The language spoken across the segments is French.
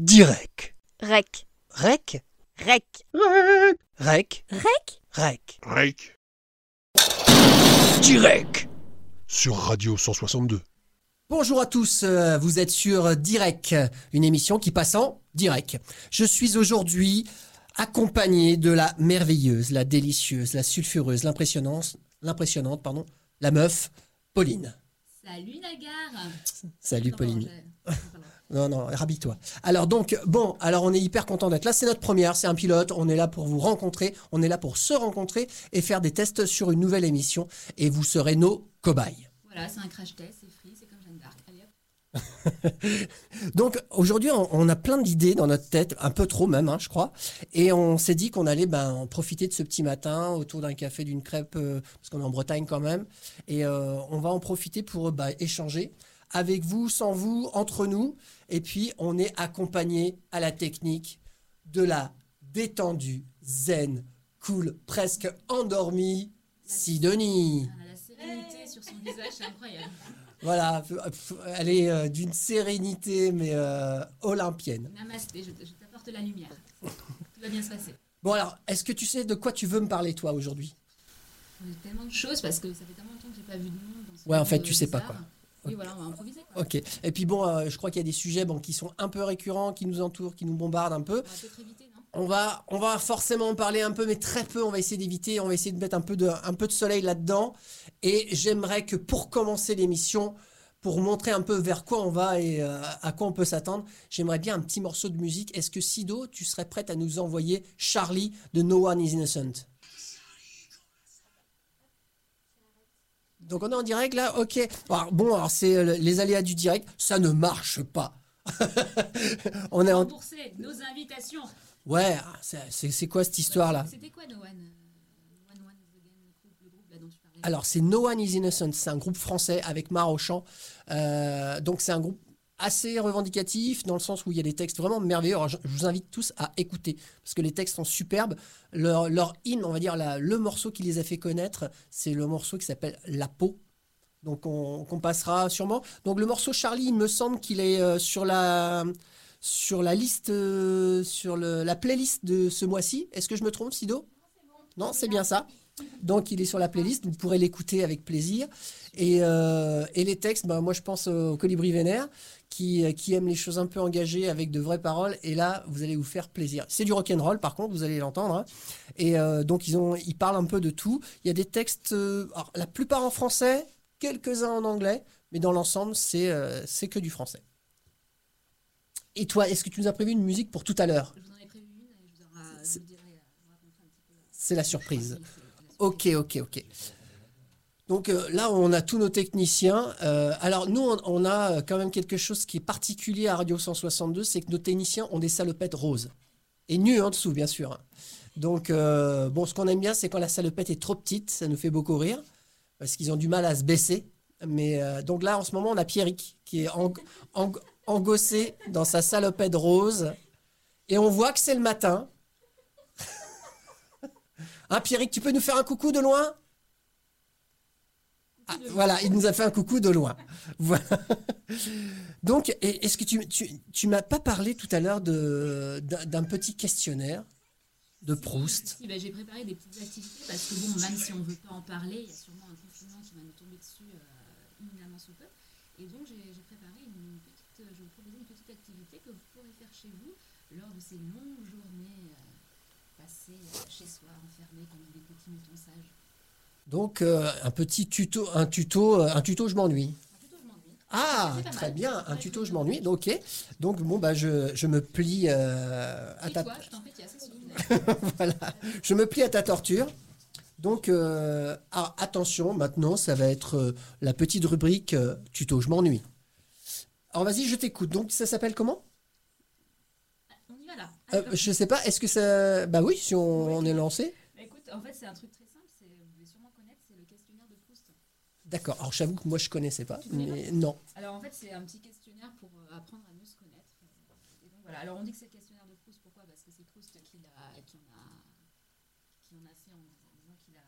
Direct. Rec. Rec. Rec? Rec. Rec. Rec? Rec? Direct. sur Radio 162. Bonjour à tous, euh, vous êtes sur Direct, une émission qui passe en direct. Je suis aujourd'hui accompagné de la merveilleuse, la délicieuse, la sulfureuse, l'impressionnante, l'impressionnante, pardon, la meuf, Pauline. Salut Nagar Salut Non, Pauline. Non, non, rhabille-toi. Alors donc, bon, alors on est hyper content d'être là. C'est notre première, c'est un pilote. On est là pour vous rencontrer, on est là pour se rencontrer et faire des tests sur une nouvelle émission. Et vous serez nos cobayes. Voilà, c'est un crash test, c'est free, c'est comme Jeanne d'Arc. Allez hop. Donc aujourd'hui, on, on a plein d'idées dans notre tête, un peu trop même, hein, je crois. Et on s'est dit qu'on allait ben, en profiter de ce petit matin autour d'un café, d'une crêpe, euh, parce qu'on est en Bretagne quand même. Et euh, on va en profiter pour euh, bah, échanger avec vous, sans vous, entre nous. Et puis, on est accompagné à la technique de la détendue, zen, cool, presque endormie, Sidonie. Ah, la sérénité sur son visage, c'est incroyable. Voilà, elle est euh, d'une sérénité, mais euh, olympienne. Namasté, je, je t'apporte la lumière. Tout va bien se passer. Bon alors, est-ce que tu sais de quoi tu veux me parler toi aujourd'hui? On a tellement de choses parce que ça fait tellement longtemps que j'ai pas vu de monde. Dans ce Ouais, en fait, tu sais pas, quoi. Oui, voilà, on va improviser. Quoi. Ok. Et puis bon, euh, je crois qu'il y a des sujets bon, qui sont un peu récurrents, qui nous entourent, qui nous bombardent un peu. On va peut-être éviter, non? On va, on va forcément en parler un peu, mais très peu. On va essayer d'éviter. On va essayer de mettre un peu de, un peu de soleil là-dedans. Et j'aimerais que pour commencer l'émission, pour montrer un peu vers quoi on va et euh, à quoi on peut s'attendre, j'aimerais bien un petit morceau de musique. Est-ce que Sido, tu serais prête à nous envoyer Charlie de No One Is Innocent? Donc on est en direct là, ok. Alors, bon, alors c'est euh, les aléas du direct, ça ne marche pas. on est en... Rembourser nos invitations. Ouais, c'est- c'est quoi cette histoire là C'était quoi No One euh, One One is Again, le groupe, le groupe là dont tu parlais? Alors, c'est No One Is Innocent. C'est un groupe français avec Mar au chant. Euh, donc, c'est un groupe assez revendicatif dans le sens où il y a des textes vraiment merveilleux. Alors, je, vous invite tous à écouter parce que les textes sont superbes. Leur, leur hymne, on va dire, le morceau qui les a fait connaître, c'est le morceau qui s'appelle La peau. Donc, on, passera sûrement. Donc, le morceau Charlie, il me semble qu'il est euh, sur la. Sur la liste, euh, sur la playlist de ce mois-ci. Est-ce que je me trompe, Sido? Non, c'est bien ça. Donc il est sur la playlist, vous pourrez l'écouter avec plaisir. Et, euh, les textes, ben, moi je pense au Colibri Vénère, qui, qui aime les choses un peu engagées avec de vraies paroles. Et là, vous allez vous faire plaisir. C'est du rock'n'roll par contre, vous allez l'entendre. hein. Et euh, donc ils, ont, ils parlent un peu de tout. Il y a des textes, euh, alors, la plupart en français, quelques-uns en anglais, mais dans l'ensemble, c'est euh, c'est que du français. Et toi, est-ce que tu nous as prévu une musique pour tout à l'heure? Je vous en ai prévu une je vous, en je vous dirai, euh, c'est la surprise. Ok, ok, ok. Donc euh, là, on a tous nos techniciens. Euh, alors nous, on, a quand même quelque chose qui est particulier à Radio 162, c'est que nos techniciens ont des salopettes roses. Et nues en dessous, bien sûr. Donc, euh, bon, ce qu'on aime bien, c'est quand la salopette est trop petite, ça nous fait beaucoup rire, parce qu'ils ont du mal à se baisser. Mais euh, donc là, en ce moment, on a Pierrick, qui est en- en- engossé dans sa salopette rose. Et on voit que c'est le matin. Hein, Pierrick, tu peux nous faire un coucou de loin? Voilà, il nous a fait un coucou de loin. Voilà. Donc, est-ce que tu, tu, tu m'as pas parlé tout à l'heure d'un petit questionnaire de Proust? Si, bah, j'ai préparé des petites activités parce que bon, même si on ne veut pas en parler, il y a sûrement un confinement qui va nous tomber dessus euh, sous peu. Et donc j'ai préparé une petite, je vous proposer une petite activité que vous pourrez faire chez vous lors de ces longues journées euh, passées euh, chez soi, enfermées comme des petits moutons sages. Donc, euh, un petit tuto, un tuto, euh, un tuto, je m'ennuie. Ah, très mal. bien, un tuto, je m'ennuie. Donc, Ok. Donc, bon, bah, je, je me plie euh, à ta. toi, je voilà, je me plie à ta torture. Donc, euh, ah, attention, maintenant, ça va être la petite rubrique tuto, je m'ennuie. Alors, vas-y, je t'écoute. Donc, ça s'appelle comment? On y va là. Allez. Je sais pas, est-ce que ça. Bah oui, si on, on est lancé. Bah, écoute, en fait, c'est un truc très simple, c'est- vous devez sûrement connaître, c'est le questionnaire de Proust. D'accord, alors j'avoue que moi, je connaissais pas. Mais non. Alors en fait, c'est un petit questionnaire pour euh, apprendre à mieux se connaître. Et donc voilà. Alors on dit que c'est le questionnaire de Proust. Pourquoi? Parce que c'est Proust qui l'a, qui en a, qui en a fait en, disant qu'il a,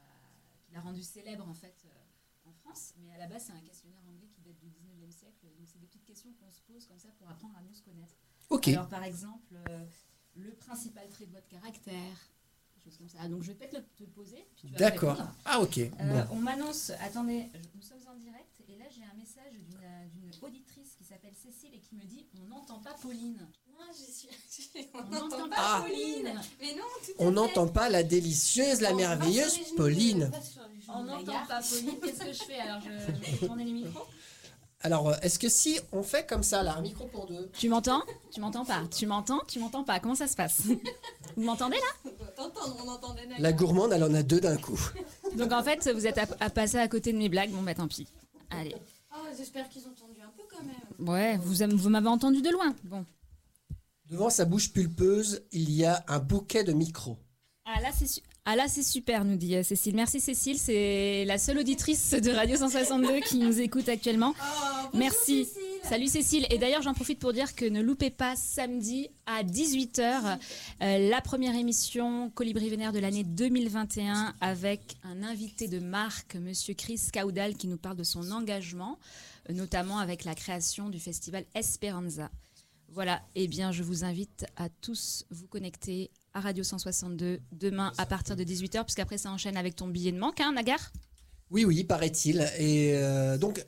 qu'il a rendu célèbre en fait euh, en France. Mais à la base, c'est un questionnaire anglais qui date du 19e siècle. Donc c'est des petites questions qu'on se pose comme ça pour apprendre à mieux se connaître. Ok. Alors, par exemple, euh, le principal trait de votre caractère, des choses comme ça. Donc, je vais peut-être te le poser. puis tu vas me D'accord. Ah, ok. Euh, Bon. On m'annonce, attendez, nous sommes en direct, et là j'ai un message d'une euh, d'une auditrice qui s'appelle Cécile et qui me dit On n'entend pas Pauline. Moi, je suis. On On n'entend pas Ah. Pauline. Mais non, tout On n'entend pas la délicieuse, la On merveilleuse Pauline. pas On n'entend pas Pauline. Qu'est-ce que je fais? Alors je je vais tourner les micros. Alors, euh, est-ce que si on fait comme ça, là, un micro pour deux Tu m'entends Tu m'entends pas Tu m'entends Tu m'entends pas Comment ça se passe Vous m'entendez là on entendait. La gourmande, elle en a deux d'un coup. Donc en fait, vous êtes à, à passer à côté de mes blagues. Bon bah tant pis. Allez. Ah, j'espère qu'ils ont entendu un peu quand même. Ouais, vous, m'avez entendu de loin. Bon. Devant sa bouche pulpeuse, il y a un bouquet de micros. Ah là, c'est su- ah là, c'est super, nous dit euh, Cécile. Merci Cécile, c'est la seule auditrice de Radio 162 qui nous écoute actuellement. Oh, Merci. Cécile. Salut Cécile. Et d'ailleurs, j'en profite pour dire que ne loupez pas samedi à 18h la première émission Colibri Vénère de l'année 2021 avec un invité de marque, Monsieur Chris Caudal, qui nous parle de son engagement, euh, notamment avec la création du festival Esperanza. Voilà, eh bien, je vous invite à tous vous connecter à Radio 162 demain à partir de 18h, puisqu'après ça enchaîne avec ton billet de manque, hein, Nagar? Oui, oui, paraît-il. Et euh, donc,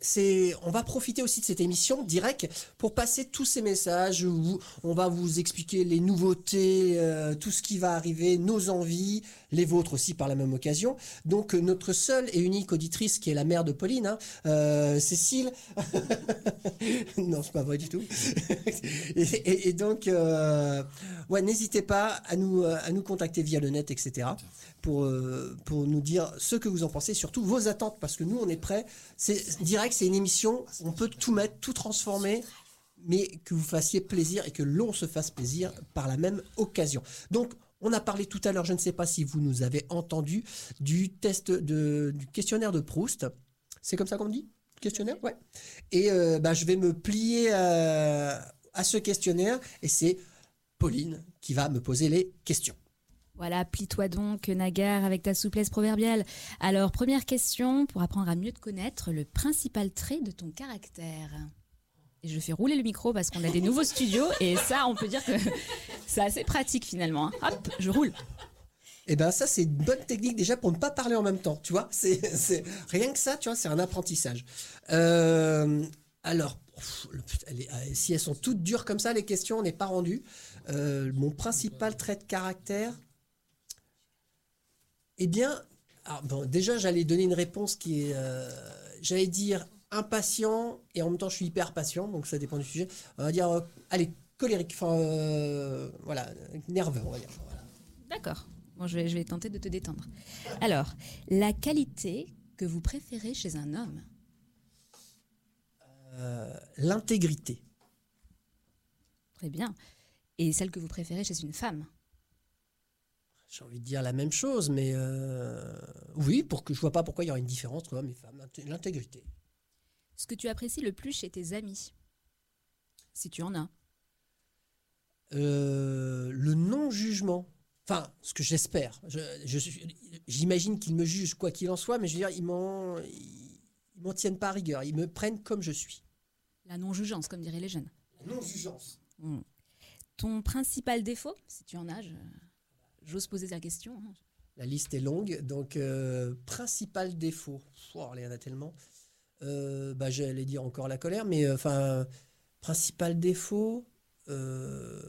on va profiter aussi de cette émission direct pour passer tous ces messages. Où on va vous expliquer les nouveautés, euh, tout ce qui va arriver, nos envies, les vôtres aussi par la même occasion. Donc, euh, notre seule et unique auditrice, qui est la mère de Pauline, hein, euh, Cécile. non, c'est pas vrai du tout. et, donc, euh, ouais, n'hésitez pas à nous, à nous contacter via le net, etc pour, pour nous dire ce que vous en pensez, surtout vos attentes, parce que nous, on est prêts. C'est direct, c'est une émission, on peut tout mettre, tout transformer, mais que vous fassiez plaisir et que l'on se fasse plaisir par la même occasion. Donc, on a parlé tout à l'heure, je ne sais pas si vous nous avez entendu, du test de, du questionnaire de Proust. C'est comme ça qu'on dit Questionnaire? Ouais. Et euh, bah, je vais me plier euh, à ce questionnaire, et c'est Pauline qui va me poser les questions. Voilà, plie-toi donc, Nagar, avec ta souplesse proverbiale. Alors, première question, pour apprendre à mieux te connaître, le principal trait de ton caractère. Je fais rouler le micro parce qu'on a des nouveaux studios, et ça, on peut dire que c'est assez pratique finalement. hein. Hop, je roule. Eh ben ça c'est une bonne technique déjà pour ne pas parler en même temps, tu vois. C'est rien que ça, tu vois, c'est un apprentissage. Euh, alors, euh, si elles sont toutes dures comme ça, les questions, on n'est pas rendu. Euh, mon principal trait de caractère, eh bien, bon, déjà j'allais donner une réponse qui est, j'allais dire impatient et en même temps je suis hyper patient, donc ça dépend du sujet. On va dire, euh, allez, colérique, enfin euh, voilà, nerveux, on va dire. Voilà. D'accord. Bon, je vais, je vais tenter de te détendre. Alors, la qualité que vous préférez chez un homme? Euh, l'intégrité. Très bien. Et celle que vous préférez chez une femme? J'ai envie de dire la même chose, mais euh, oui, pour que je vois pas pourquoi il y aurait une différence entre hommes et femmes. L'inté- L'intégrité. Ce que tu apprécies le plus chez tes amis Si tu en as. Euh, le non-jugement. Enfin, ce que j'espère. Je, je suis- J'imagine qu'ils me jugent quoi qu'il en soit, mais je veux dire, ils m'en, ils, ils m'en tiennent pas à rigueur. Ils me prennent comme je suis. La non-jugeance, comme diraient les jeunes. Non-jugeance. Hmm. Ton principal défaut, si tu en as, j'ose poser la question. hein. La liste est longue, donc euh, principal défaut. Oh, il y en a tellement. Euh, bah, j'allais dire encore la colère, mais euh, enfin, principal défaut. euh,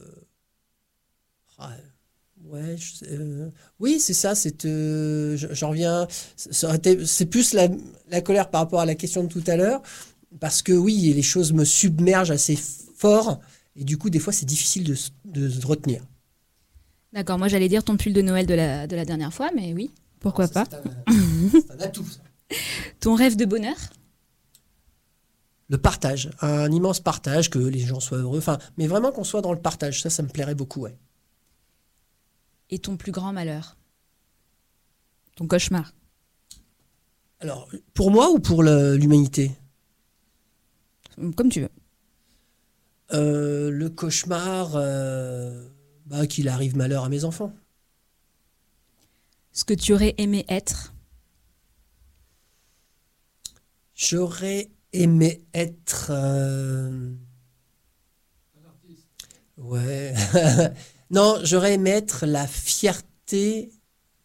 ah, ouais, je euh, oui, c'est ça. C'est, euh, je- j'en reviens. C'est plus la, la colère par rapport à la question de tout à l'heure, parce que oui, les choses me submergent assez fort, et du coup, des fois, c'est difficile de, se- de retenir. D'accord, moi j'allais dire ton pull de Noël de la, de la dernière fois, mais oui, pourquoi Ça, pas. c'est un- atout, ça. Ton rêve de bonheur le partage, un immense partage, que les gens soient heureux, enfin, mais vraiment qu'on soit dans le partage, ça, ça me plairait beaucoup, ouais. et ton plus grand malheur? Ton cauchemar? Alors, pour moi ou pour l'humanité? Comme tu veux. Euh, Le cauchemar, euh, bah, qu'il arrive malheur à mes enfants. Ce que tu aurais aimé être? J'aurais aimé être... euh, Ouais. non, j'aurais aimé être la fierté,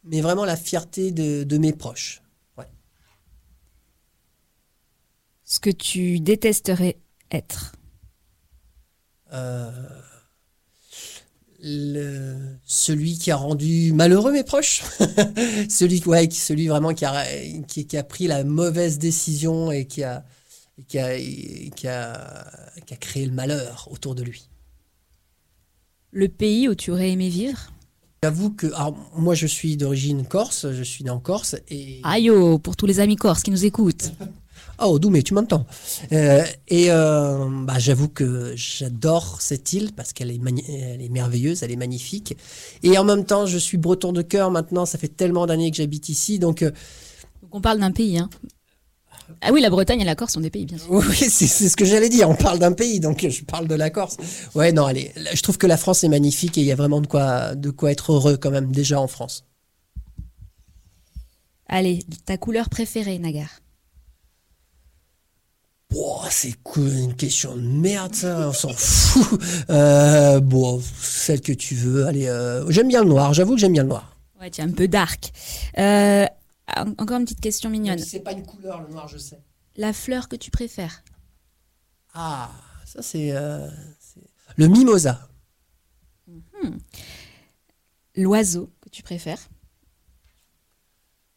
mais vraiment la fierté de, de mes proches. Ouais. Ce que tu détesterais être? Euh, le- celui qui a rendu malheureux mes proches? celui, ouais, qui- celui vraiment qui a, qui, qui a pris la mauvaise décision et qui a, qui a, qui a, qui a créé le malheur autour de lui. Le pays où tu aurais aimé vivre? J'avoue que alors, moi je suis d'origine corse, je suis né en Corse et Aïe oh, pour tous les amis corses qui nous écoutent. oh Doumé tu m'entends Euh, et euh, bah, j'avoue que j'adore cette île parce qu'elle est mani- elle est merveilleuse, elle est magnifique et en même temps je suis breton de cœur maintenant, ça fait tellement d'années que j'habite ici donc euh, Donc on parle d'un pays. Hein. Ah oui, la Bretagne et la Corse sont des pays, bien sûr. oui c'est ce que j'allais dire, on parle d'un pays donc je parle de la Corse. Ouais non allez, je trouve que la France est magnifique et il y a vraiment de quoi de quoi être heureux quand même déjà en France. Allez, ta couleur préférée, Nagar? Bon, c'est une question de merde, ça, on s'en fout. Euh, bon, celle que tu veux. Allez, euh, j'aime bien le noir, j'avoue que j'aime bien le noir. Ouais, tu es un peu dark. Euh, encore une petite question mignonne. C'est pas une couleur, le noir, je sais. La fleur que tu préfères Ah, ça c'est. euh, le mimosa. L'oiseau que tu préfères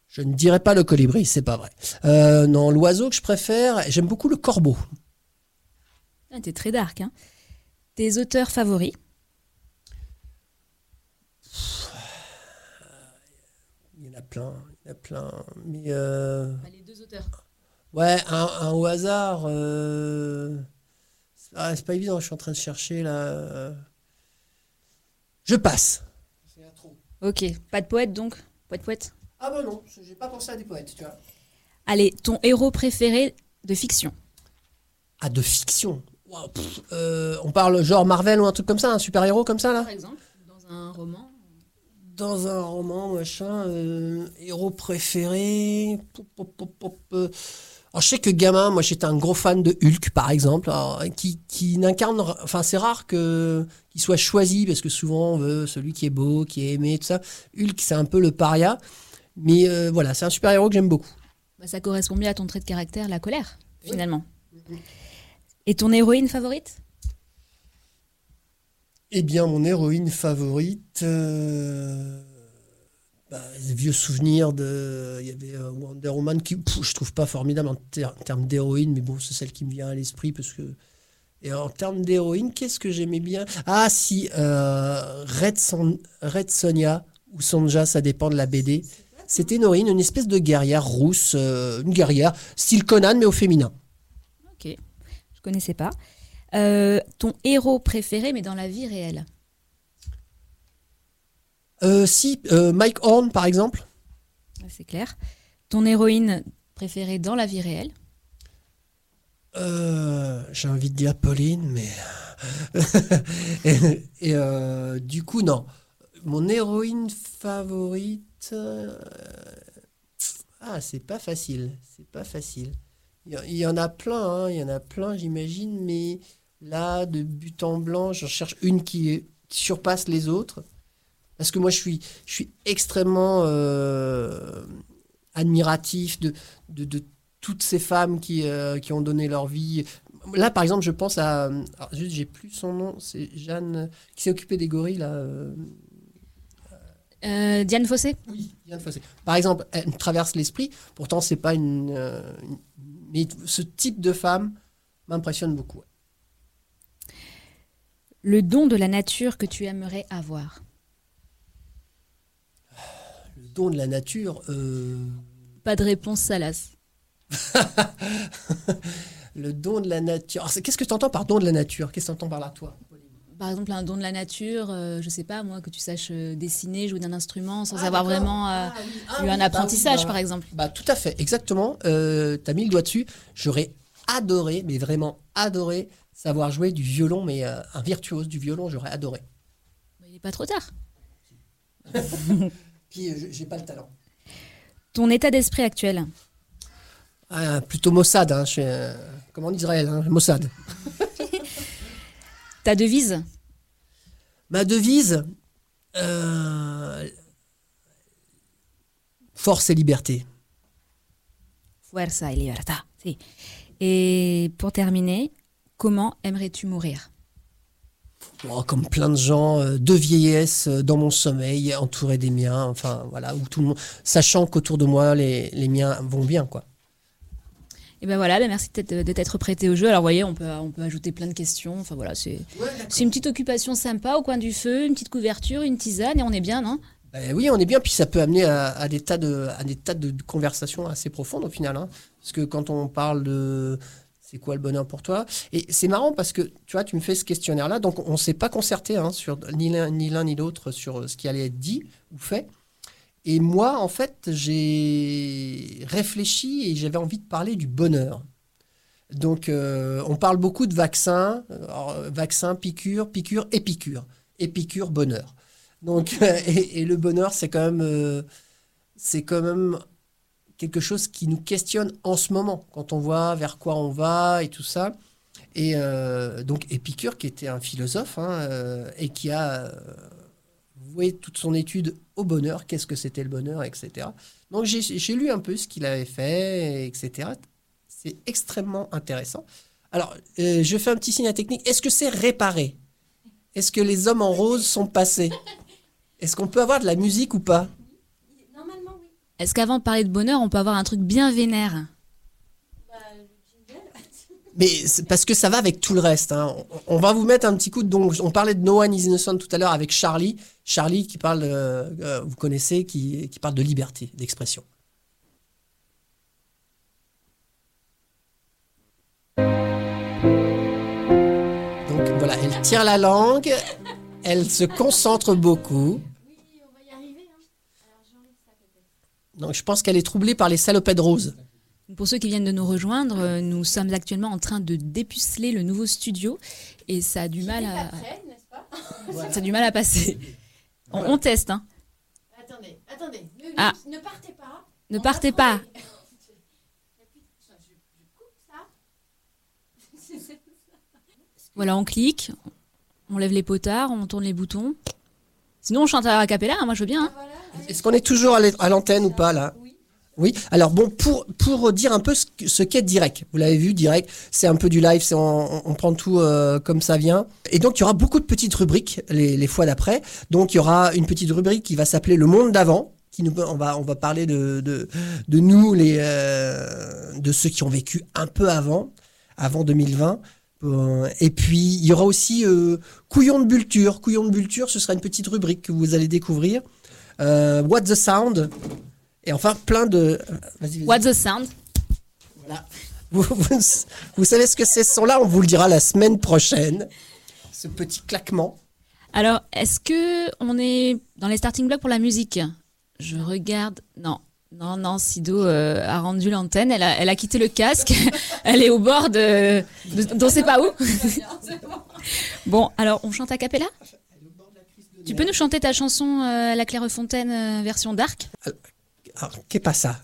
Je ne dirais pas le colibri, c'est pas vrai. Euh, non, l'oiseau que je préfère, j'aime beaucoup le corbeau. ah, T'es très dark. Hein. Tes auteurs favoris? Il y en a plein, il y a plein. Mais euh, Les deux auteurs. ouais, un, un au hasard. euh, ah, c'est pas évident, je suis en train de chercher là. euh. Je passe. Ok, pas de poète donc? Poète, poète? Ah bah non, j'ai pas pensé à des poètes, tu vois. Allez, ton héros préféré de fiction? Ah, de fiction? Pff, euh, On parle genre Marvel ou un truc comme ça, un super-héros comme ça, là? Par exemple, dans un roman Dans un roman, machin, euh, héros préféré... pop, pop, pop, pop, euh. Alors, je sais que gamin, moi j'étais un gros fan de Hulk, par exemple, alors, qui, qui n'incarne... Enfin, c'est rare que qu'il soit choisi, parce que souvent on veut celui qui est beau, qui est aimé, tout ça. Hulk, c'est un peu le paria. Mais euh, voilà, c'est un super-héros que j'aime beaucoup. Bah, Ça correspond bien à ton trait de caractère, la colère, finalement. Et ton héroïne favorite? Eh bien, mon héroïne favorite, euh, bah, les vieux souvenirs de, il y avait euh, Wonder Woman qui, pff, je trouve pas formidable en, ter- en termes d'héroïne, mais bon, c'est celle qui me vient à l'esprit parce que. Et en termes d'héroïne, qu'est-ce que j'aimais bien? Ah si, euh, Red, Son- Red Sonja ou Sonja, ça dépend de la BD. C'était une une espèce de guerrière rousse, une guerrière style Conan mais au féminin. Ok, je connaissais pas. Euh, ton héros préféré, mais dans la vie réelle Euh, si, euh, Mike Horn par exemple. C'est clair. Ton héroïne préférée dans la vie réelle J'ai envie de dire Pauline, mais. et et, du coup, non. Mon héroïne favorite. Ah, c'est pas facile. C'est pas facile. Il y, en a plein, hein, il y en a plein, j'imagine, mais là, de but en blanc, j'en cherche une qui, est- qui surpasse les autres. Parce que moi, je suis, je suis extrêmement euh, admiratif de, de, de toutes ces femmes qui, euh, qui ont donné leur vie. Là, par exemple, je pense à. alors, juste, j'ai plus son nom, c'est Jeanne, qui s'est occupée des gorilles, là. euh, Euh, Diane Fossé? Oui, Diane Fossé. Par exemple, elle traverse l'esprit, pourtant, c'est pas une, une- Mais ce type de femme m'impressionne beaucoup. Le don de la nature que tu aimerais avoir Le don de la nature. euh, Pas de réponse salace. le don de la nature. Qu'est-ce que tu entends par don de la nature? Qu'est-ce que tu entends par là, toi? Par exemple, un don de la nature, euh, je sais pas, moi, que tu saches euh, dessiner, jouer d'un instrument sans Ah, avoir vraiment euh, Ah oui, ah eu oui, un bah apprentissage, oui, bah- par exemple. Bah, tout à fait, exactement. Euh, tu as mis le doigt dessus. J'aurais adoré, mais vraiment adoré, savoir jouer du violon, mais euh, un virtuose du violon, j'aurais adoré. Bah, Il n'est pas trop tard. Puis, j'ai pas le talent. Ton état d'esprit actuel? Plutôt Mossad, hein, je suis, comme en Israël, hein, Mossad. Ta devise Ma devise, euh, force et liberté. Fuerza y libertad. si. Et pour terminer, comment aimerais-tu mourir? Oh, comme plein de gens, euh, de vieillesse, euh, dans mon sommeil, entouré des miens, enfin voilà, où tout le monde, sachant qu'autour de moi, les, les miens vont bien, quoi. Et ben voilà, ben merci de, de t'être prêté au jeu. Alors vous voyez, on peut, on peut ajouter plein de questions. Enfin voilà, c'est c'est une petite occupation sympa au coin du feu, une petite couverture, une tisane et on est bien, non Ben oui, on est bien, puis ça peut amener à, à des tas de, à des tas de conversations assez profondes au final. hein. Parce que quand on parle de c'est quoi le bonheur pour toi? Et c'est marrant parce que tu vois, tu me fais ce questionnaire-là, donc on ne s'est pas concerté hein, sur ni l'un ni l'un ni l'autre sur ce qui allait être dit ou fait. Et moi, en fait, j'ai réfléchi et j'avais envie de parler du bonheur. Donc, euh, on parle beaucoup de vaccins, euh, vaccin, piqûre, piqûre, épicure. Épicure, bonheur. Donc, et, le bonheur, c'est quand même, euh, c'est quand même quelque chose qui nous questionne en ce moment, quand on voit vers quoi on va et tout ça. Et donc Épicure, qui était un philosophe hein, et qui a voué toute son étude au bonheur, qu'est-ce que c'était le bonheur, etc. Donc j'ai lu un peu ce qu'il avait fait, etc. C'est extrêmement intéressant. Alors, euh, je fais un petit signe à la technique. Est-ce que c'est réparé? Est-ce que les hommes en rose sont passés? Est-ce qu'on peut avoir de la musique ou pas? Normalement, oui. Est-ce qu'avant de parler de bonheur, on peut avoir un truc bien vénère? Bah. Mais parce que ça va avec tout le reste. hein. On, on va vous mettre un petit coup de. Donc, on parlait de No One is Innocent tout à l'heure avec Charlie. Charlie qui parle, euh, euh, vous connaissez, qui, qui parle de liberté d'expression. Donc voilà, elle tire la langue, elle se concentre beaucoup. Oui, on va y arriver. Hein. Alors, j'enlève ça peut-être. Donc je pense qu'elle est troublée par les salopettes roses. Pour ceux qui viennent de nous rejoindre, euh, nous sommes actuellement en train de dépuceler le nouveau studio et ça a du mal à, prête, ça a du mal à passer. On, on teste, hein. Attendez, attendez. Ne, Ah. ne partez pas. Ne On partez pas. trouver. Je, je coupe ça. Voilà, on clique, on lève les potards, on tourne les boutons. Sinon, on chante à capella, hein, moi je veux bien. hein. Voilà. Est-ce qu'on est toujours à l'antenne ou pas là? Oui. Alors bon, pour pour dire un peu ce, que- ce qu'est direct. Vous l'avez vu, direct, c'est un peu du live, c'est on, prend tout euh, comme ça vient. Et donc il y aura beaucoup de petites rubriques les, les fois d'après. Donc il y aura une petite rubrique qui va s'appeler le monde d'avant. Qui nous, on va on va parler de de, nous les euh, de ceux qui ont vécu un peu avant avant 2020. Euh, et puis il y aura aussi couillon de bulture. Couillon de bulture, ce sera une petite rubrique que vous allez découvrir. What the Sound. Et enfin, plein de. euh, vas-y. What's the sound? Voilà. Vous, vous- vous savez ce que c'est ce son-là? On vous le dira la semaine prochaine. Ce petit claquement. Alors, est-ce que on est dans les starting blocks pour la musique? Je regarde. Non. Non, non, Sido euh, a rendu l'antenne, elle a, elle a quitté le casque, elle est au bord de... de d'on sait pas où. Bon, alors on chante à cappella? Tu peux nous chanter ta chanson euh, La Clairefontaine euh, version dark? Alors, qu'est pas ça?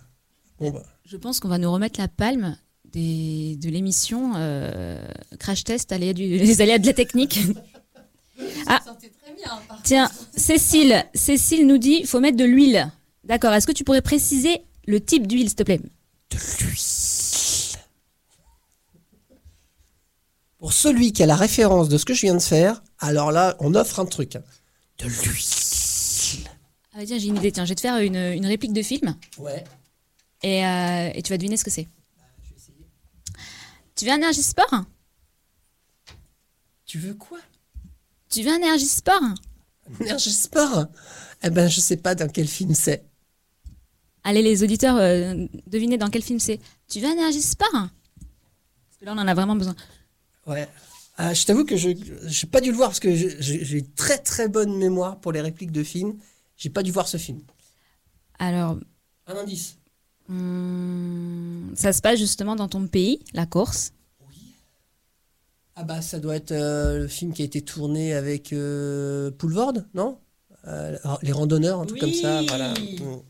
Bon, bah, Je pense qu'on va nous remettre la palme des, de l'émission euh, Crash Test, aléas du- les aléas de la technique. Ah. Très bien. Tiens, Cécile, Cécile nous dit faut mettre de l'huile. D'accord, est-ce que tu pourrais préciser le type d'huile, s'il te plaît? De l'huile. Pour celui qui a la référence de ce que je viens de faire, alors là, on offre un truc. De l'huile. Ah bah tiens, j'ai une idée, tiens, je vais te faire une, une réplique de film Ouais. et, euh, et tu vas deviner ce que c'est. Tu veux un Energisport Tu veux quoi? Tu veux un Energisport Energisport Eh ben, je sais pas dans quel film c'est. Allez, les auditeurs, euh, devinez dans quel film c'est. Tu veux un Energisport Parce que là, on en a vraiment besoin. Ouais. Ah, je t'avoue que je n'ai pas dû le voir parce que je- j'ai j'ai une très très bonne mémoire pour les répliques de films. J'ai pas dû voir ce film. Alors, Un indice. hum, ça se passe justement dans ton pays, la Corse. Ah bah ça doit être euh, le film qui a été tourné avec euh, Poulvord, non? Euh, Les randonneurs, un truc comme ça. Oui. Voilà. Mm.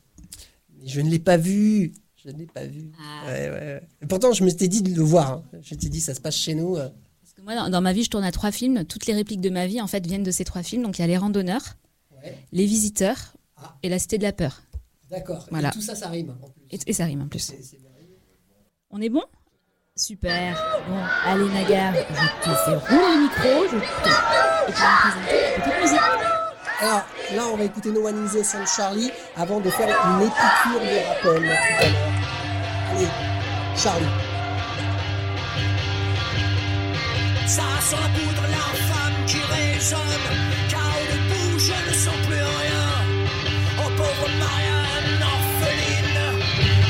Mais Je ne l'ai pas vu. Je ne l'ai pas vu. Ah. Ouais, ouais, pourtant, je m'étais dit de le voir. hein. Je m'étais dit, ça se passe chez nous. euh. Parce que Moi, dans, dans ma vie, je tourne à trois films. Toutes les répliques de ma vie, en fait, viennent de ces trois films. Donc, il y a Les Randonneurs, Ouais. Les Visiteurs Ah. et La Cité de la Peur. D'accord. Voilà. Et tout ça, ça rime en plus. Et, et ça rime en plus. On est bon? Super. Bon, allez Nagar, je te fais rouler le micro, je te... Et tu vas me présenter la petite musique. Alors là, on va écouter No One Sun Charlie avant de faire une épicure de rappel. tout à l'heure. Allez, Charlie. Ça sent la poudre, la femme qui résonne. Sens plus rien. Oh pauvre Marianne, orpheline.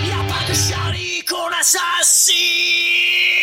Y a pas de Charlie qu'on assassine.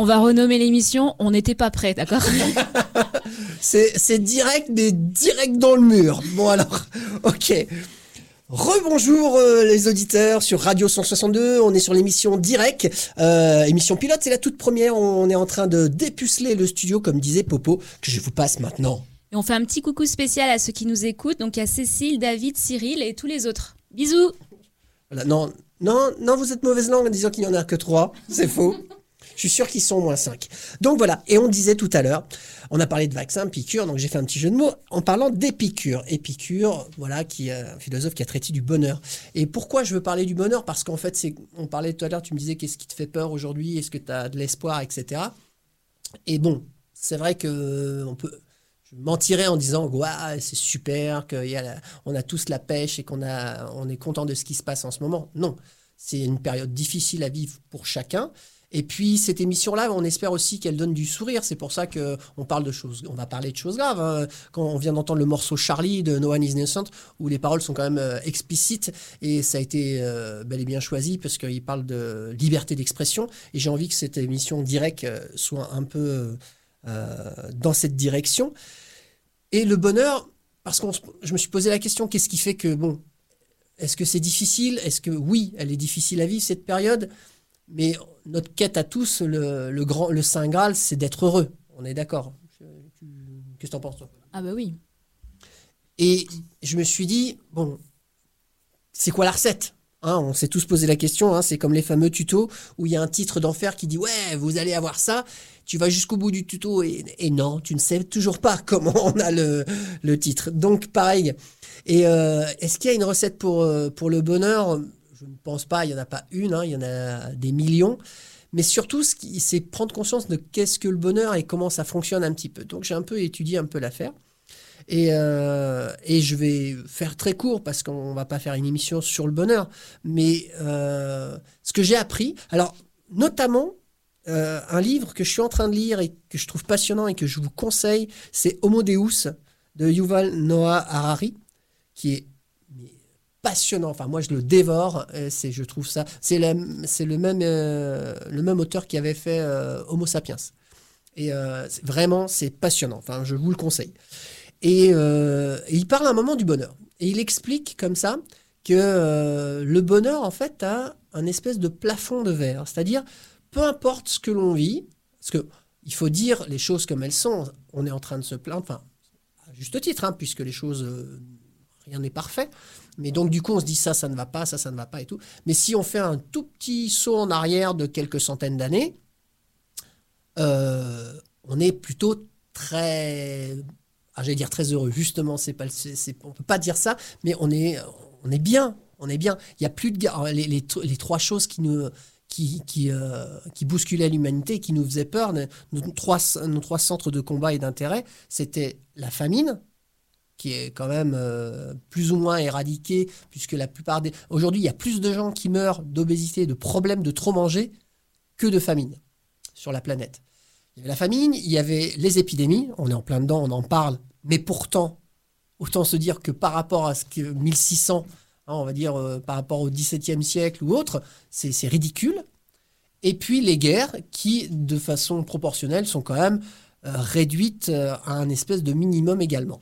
On va renommer l'émission On n'était pas prêt, d'accord? C'est direct, mais direct dans le mur. Bon alors, ok. Rebonjour euh, les auditeurs sur Radio 162, on est sur l'émission Direct, euh, émission pilote, c'est la toute première, on est en train de dépuceler le studio comme disait Popo, que je vous passe maintenant. Et on fait un petit coucou spécial à ceux qui nous écoutent. Donc, il y a Cécile, David, Cyril et tous les autres. Bisous Voilà, non, non, non, vous êtes mauvaise langue en disant qu'il n'y en a que trois, c'est faux. Je suis sûr qu'ils sont moins cinq. Donc voilà, et on disait tout à l'heure, on a parlé de vaccin, piqûre, donc j'ai fait un petit jeu de mots en parlant d'Épicure. Épicure, voilà, qui est un philosophe qui a traité du bonheur. Et pourquoi je veux parler du bonheur? Parce qu'en fait, on parlait tout à l'heure, tu me disais qu'est-ce qui te fait peur aujourd'hui, est-ce que tu as de l'espoir, etc. Et bon, c'est vrai que on peut, je mentirais en disant ouais, c'est super, qu'on on a tous la pêche et qu'on est content de ce qui se passe en ce moment. Non, c'est une période difficile à vivre pour chacun. Et puis cette émission-là, on espère aussi qu'elle donne du sourire. C'est pour ça que on parle de choses, on va parler de choses graves. hein. Quand on vient d'entendre le morceau Charlie de No One Is Innocent, où les paroles sont quand même euh, explicites et ça a été euh, bel et bien choisi parce qu'il parle de liberté d'expression. Et j'ai envie que cette émission directe euh, soit un peu dans cette direction. Et le bonheur, parce que je me suis posé la question, qu'est-ce qui fait que bon, est-ce que c'est difficile? Est-ce que oui, elle est difficile à vivre cette période? Mais notre quête à tous, le, le grand, le Saint Graal, c'est d'être heureux. On est d'accord. Qu'est-ce que t'en penses, toi? Ah bah oui. Et je me suis dit, bon, c'est quoi la recette? Hein, on s'est tous posé la question, hein, c'est comme les fameux tutos où il y a un titre d'enfer qui dit ouais, vous allez avoir ça, tu vas jusqu'au bout du tuto et, et non, tu ne sais toujours pas comment on a le, le titre. Donc pareil. Et euh, est-ce qu'il y a une recette pour, euh, pour le bonheur? Je ne pense pas, il n'y en a pas une, hein, il y en a des millions. Mais surtout, c'est prendre conscience de qu'est-ce que le bonheur et comment ça fonctionne un petit peu. Donc j'ai un peu étudié un peu l'affaire. Et, euh, je vais faire très court parce qu'on va pas faire une émission sur le bonheur. Mais euh, ce que j'ai appris, alors notamment euh, un livre que je suis en train de lire et que je trouve passionnant et que je vous conseille, c'est Homo Deus de Yuval Noah Harari, qui est passionnant. Enfin, moi, je le dévore. C'est, je trouve ça. C'est, c'est le même, euh, le même auteur qui avait fait euh, Homo Sapiens. Et euh, vraiment, c'est passionnant. Enfin, je vous le conseille. Et, il parle un moment du bonheur. Et il explique comme ça que le bonheur, en fait, a un espèce de plafond de verre. C'est-à-dire, peu importe ce que l'on vit, parce que il faut dire les choses comme elles sont. On est en train de se plaindre, enfin, à juste titre, hein, puisque les choses, rien n'est parfait. Mais donc, du coup, on se dit ça, ça ne va pas, ça, ça ne va pas et tout. Mais si on fait un tout petit saut en arrière de quelques centaines d'années, euh, on est plutôt très, ah, j'allais dire très heureux. Justement, c'est pas, on peut pas dire ça, mais on est, on est bien, on est bien. Il y a plus de les, les, tr- les trois choses qui nous, qui, qui, euh, qui bousculaient l'humanité, qui nous faisaient peur, nos, nos trois, nos trois centres de combat et d'intérêt, c'était la famine, qui est quand même euh, plus ou moins éradiquée, puisque la plupart des... Aujourd'hui, il y a plus de gens qui meurent d'obésité, de problèmes de trop manger, que de famine sur la planète. Il y avait la famine, il y avait les épidémies, on est en plein dedans, on en parle, mais pourtant, autant se dire que par rapport à ce que 1600, hein, on va dire euh, par rapport au XVIIe siècle ou autre, c'est ridicule. Et puis les guerres qui, de façon proportionnelle, sont quand même euh, réduites à un espèce de minimum également.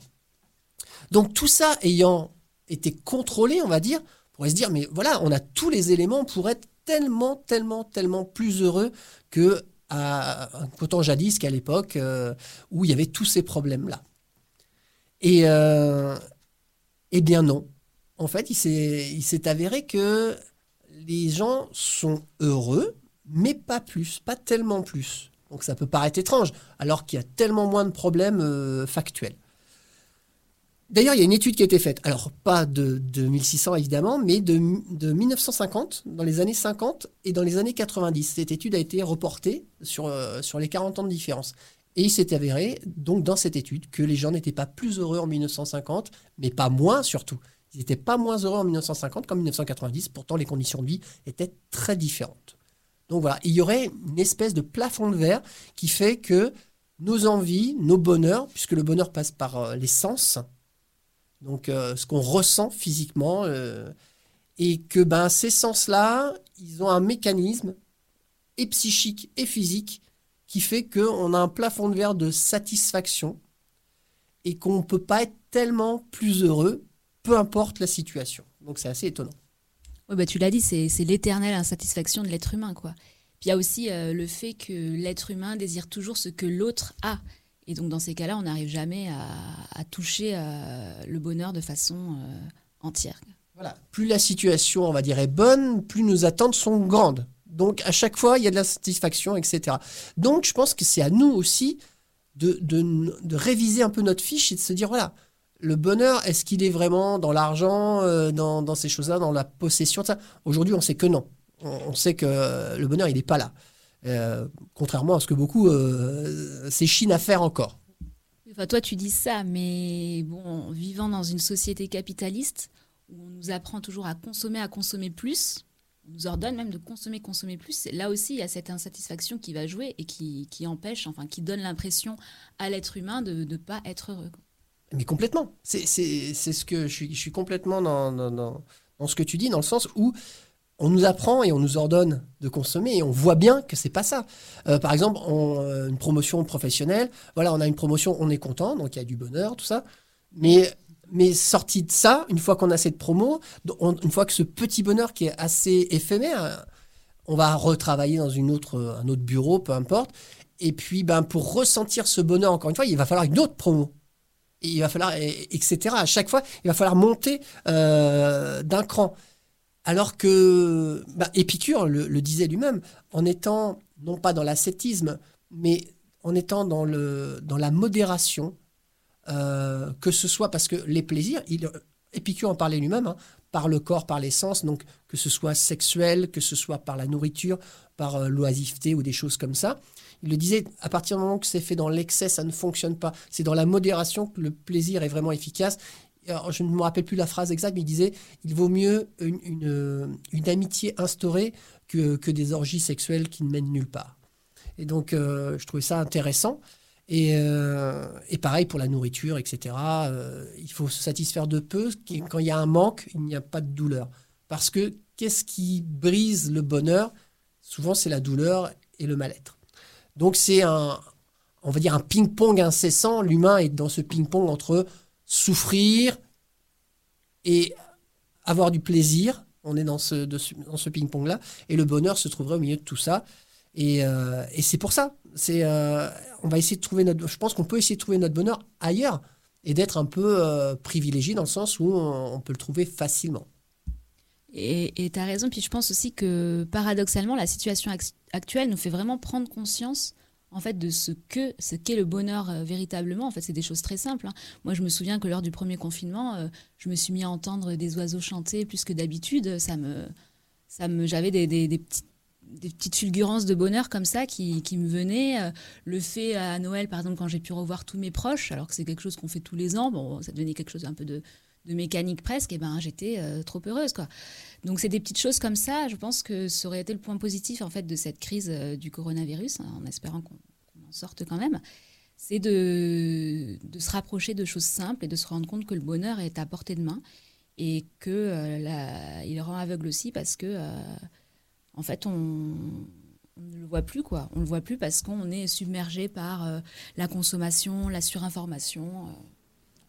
Donc tout ça ayant été contrôlé, on va dire, on pourrait se dire, mais voilà, on a tous les éléments pour être tellement, tellement, tellement plus heureux que à, qu'autant jadis qu'à l'époque euh, où il y avait tous ces problèmes-là. Et euh, eh bien non. En fait, il s'est, il s'est avéré que les gens sont heureux, mais pas plus, pas tellement plus. Donc ça peut paraître étrange, alors qu'il y a tellement moins de problèmes euh, factuels. D'ailleurs, il y a une étude qui a été faite, alors pas de, de 1600 évidemment, mais de, de 1950, dans les années 50 et dans les années 90. Cette étude a été reportée sur, euh, sur les 40 ans de différence. Et il s'est avéré, donc dans cette étude, que les gens n'étaient pas plus heureux en 1950, mais pas moins surtout. Ils n'étaient pas moins heureux en 1950 qu'en 1990, pourtant les conditions de vie étaient très différentes. Donc voilà, il y aurait une espèce de plafond de verre qui fait que nos envies, nos bonheurs, puisque le bonheur passe par euh, les sens, donc euh, ce qu'on ressent physiquement, euh, et que ben, ces sens-là, ils ont un mécanisme, et psychique et physique, qui fait qu'on a un plafond de verre de satisfaction, et qu'on ne peut pas être tellement plus heureux, peu importe la situation. Donc c'est assez étonnant. Ouais, bah, tu l'as dit, c'est c'est l'éternelle insatisfaction de l'être humain. quoi. Puis il y a aussi euh, le fait que l'être humain désire toujours ce que l'autre a. Et donc dans ces cas-là, on n'arrive jamais à, toucher euh, le bonheur de façon euh, entière. Voilà. Plus la situation, on va dire, est bonne, plus nos attentes sont grandes. Donc, à chaque fois, il y a de la satisfaction, etc. Donc, je pense que c'est à nous aussi de, réviser un peu notre fiche et de se dire, voilà, le bonheur, est-ce qu'il est vraiment dans l'argent, euh, dans, ces choses-là, dans la possession Aujourd'hui, on sait que non. On, sait que le bonheur, il n'est pas là. Euh, contrairement à ce que beaucoup euh, s'échinent à faire encore. Enfin, toi, tu dis ça, mais bon, vivant dans une société capitaliste où on nous apprend toujours à consommer, à consommer plus, on nous ordonne même de consommer, consommer plus. Là aussi, il y a cette insatisfaction qui va jouer et qui, qui empêche, enfin, qui donne l'impression à l'être humain de ne pas être heureux. Mais complètement. C'est ce que je suis, je suis complètement dans, dans, dans- dans ce que tu dis, dans le sens où on nous apprend et on nous ordonne de consommer et on voit bien que c'est pas ça. Euh, par exemple, on, euh, une promotion professionnelle, voilà, on a une promotion, on est content, donc il y a du bonheur, tout ça. Mais, mais sorti de ça, une fois qu'on a cette promo, on- une fois que ce petit bonheur qui est assez éphémère, on va retravailler dans une autre, un autre bureau, peu importe. Et puis, ben, pour ressentir ce bonheur, encore une fois, il va falloir une autre promo. Et il va falloir, et- etc. À chaque fois, il va falloir monter euh, d'un cran. Alors que bah, Épicure le, disait lui-même, en étant non pas dans l'ascétisme, mais en étant dans la modération, euh, que ce soit parce que les plaisirs, il, Épicure en parlait lui-même, hein, par le corps, par les sens, donc que ce soit sexuel, que ce soit par la nourriture, par euh, l'oisiveté ou des choses comme ça. Il le disait, à partir du moment que c'est fait dans l'excès, ça ne fonctionne pas. C'est dans la modération que le plaisir est vraiment efficace. Je ne me rappelle plus la phrase exacte, mais il disait il vaut mieux une, amitié instaurée que, des orgies sexuelles qui ne mènent nulle part. Et donc, euh, je trouvais ça intéressant. Et, euh, pareil pour la nourriture, etc. Euh, il faut se satisfaire de peu. Quand il y a un manque, il n'y a pas de douleur. Parce que qu'est-ce qui brise le bonheur? Souvent, c'est la douleur et le mal-être. Donc, c'est un, on va dire, un ping-pong incessant. L'humain est dans ce ping-pong entre souffrir et avoir du plaisir. On est dans ce, dans ce ping-pong-là. Et le bonheur se trouverait au milieu de tout ça. Et, euh, et c'est pour ça. C'est, euh, on va essayer de trouver notre. Je pense qu'on peut essayer de trouver notre bonheur ailleurs et d'être un peu euh, privilégié dans le sens où on, on peut le trouver facilement. Et tu as raison. Puis je pense aussi que paradoxalement, la situation actuelle nous fait vraiment prendre conscience en fait de ce que ce qu'est le bonheur euh, véritablement. En fait, c'est des choses très simples. Hein. Moi, je me souviens que lors du premier confinement, euh, je me suis mis à entendre des oiseaux chanter plus que d'habitude. Ça me, ça me, j'avais des, des, des, petites des petites fulgurances de bonheur comme ça qui, qui me venaient. Euh, le fait à Noël, par exemple, quand j'ai pu revoir tous mes proches, alors que c'est quelque chose qu'on fait tous les ans, bon, ça devenait quelque chose un peu de, de mécanique presque, et ben j'étais euh, trop heureuse quoi. Donc c'est des petites choses comme ça. Je pense que ça aurait été le point positif en fait de cette crise euh, du coronavirus, hein, en espérant qu'on qu en sorte quand même. C'est de, de, se rapprocher de choses simples et de se rendre compte que le bonheur est à portée de main et que euh, il rend aveugle aussi parce que en fait on, on, ne le voit plus quoi. On le voit plus parce qu'on est submergé par la consommation, la surinformation.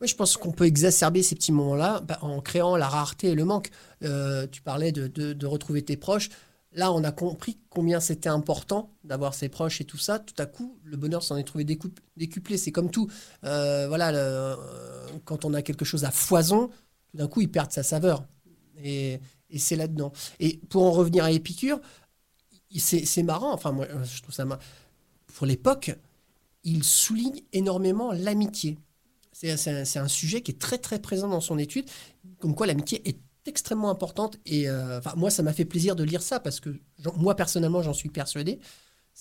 Oui, je pense qu'on peut exacerber ces petits moments-là bah, en créant la rareté et le manque. Euh, tu parlais de, retrouver tes proches. Là, on a compris combien c'était important d'avoir ses proches et tout ça. Tout à coup, le bonheur s'en est trouvé décuplé. C'est comme tout. Euh, voilà, le, quand on a quelque chose à foison, tout d'un coup, il perd sa saveur. Et, et c'est là-dedans. Et pour en revenir à Épicure, c'est marrant. Enfin, moi, je trouve ça marrant. Pour l'époque, il souligne énormément l'amitié. C'est un, sujet qui est très très présent dans son étude, comme quoi l'amitié est extrêmement importante. Et euh, moi, ça m'a fait plaisir de lire ça parce que moi personnellement, j'en suis persuadé.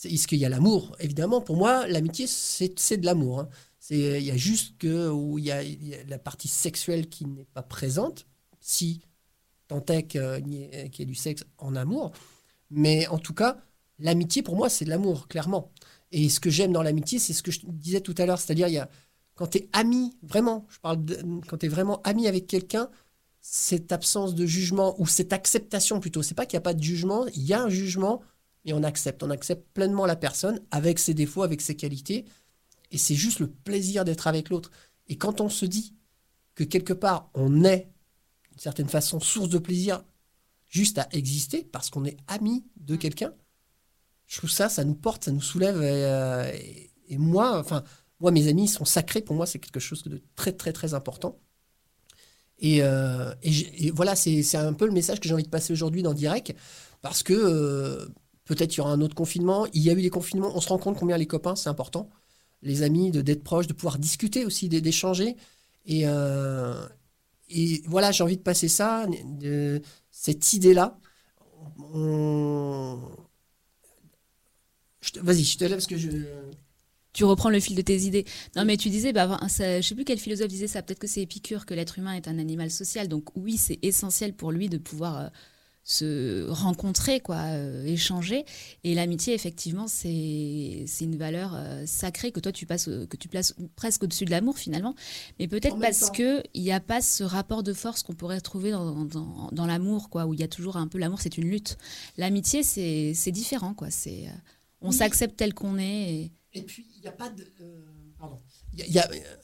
Est-ce qu'il y a l'amour? Évidemment, pour moi, l'amitié, c'est de l'amour. Hein. Il y a juste que où il y a, y a la partie sexuelle qui n'est pas présente, si tant est qu'il y, qu y ait du sexe en amour. Mais en tout cas, l'amitié, pour moi, c'est de l'amour, clairement. Et ce que j'aime dans l'amitié, c'est ce que je disais tout à l'heure, c'est-à-dire il y a quand tu es ami, vraiment, je parle de, quand tu es vraiment ami avec quelqu'un, cette absence de jugement ou cette acceptation plutôt, c'est pas qu'il n'y a pas de jugement, il y a un jugement et on accepte, on accepte pleinement la personne avec ses défauts, avec ses qualités et c'est juste le plaisir d'être avec l'autre. Et quand on se dit que quelque part on est d'une certaine façon source de plaisir juste à exister parce qu'on est ami de quelqu'un, je trouve ça, ça nous porte, ça nous soulève et, euh, et, et moi, enfin moi, mes amis sont sacrés. Pour moi, c'est quelque chose de très, très, très important. Et, euh, voilà, c'est un peu le message que j'ai envie de passer aujourd'hui dans Direct. Parce que euh, peut-être il y aura un autre confinement. Il y a eu des confinements. On se rend compte combien les copains, c'est important. Les amis, d'être proches, de pouvoir discuter aussi, d'échanger. Et, euh, et voilà, j'ai envie de passer ça, cette idée-là. Vas-y, je te lève parce que je tu reprends le fil de tes idées. Non, mais tu disais, bah, ça, je sais plus quel philosophe disait ça, peut-être que c'est Épicure, que l'être humain est un animal social. Donc oui, c'est essentiel pour lui de pouvoir euh, se rencontrer, quoi, euh, échanger. Et l'amitié, effectivement, c'est une valeur euh, sacrée que toi, tu, passes, que tu places presque au-dessus de l'amour, finalement. Mais peut-être parce qu'il n'y a pas ce rapport de force qu'on pourrait trouver dans, dans, dans l'amour, quoi, où il y a toujours un peu l'amour, c'est une lutte. L'amitié, c'est différent, quoi. C'est on oui. s'accepte tel qu'on est. Et... Et puis, il n'y a pas de. Euh, pardon.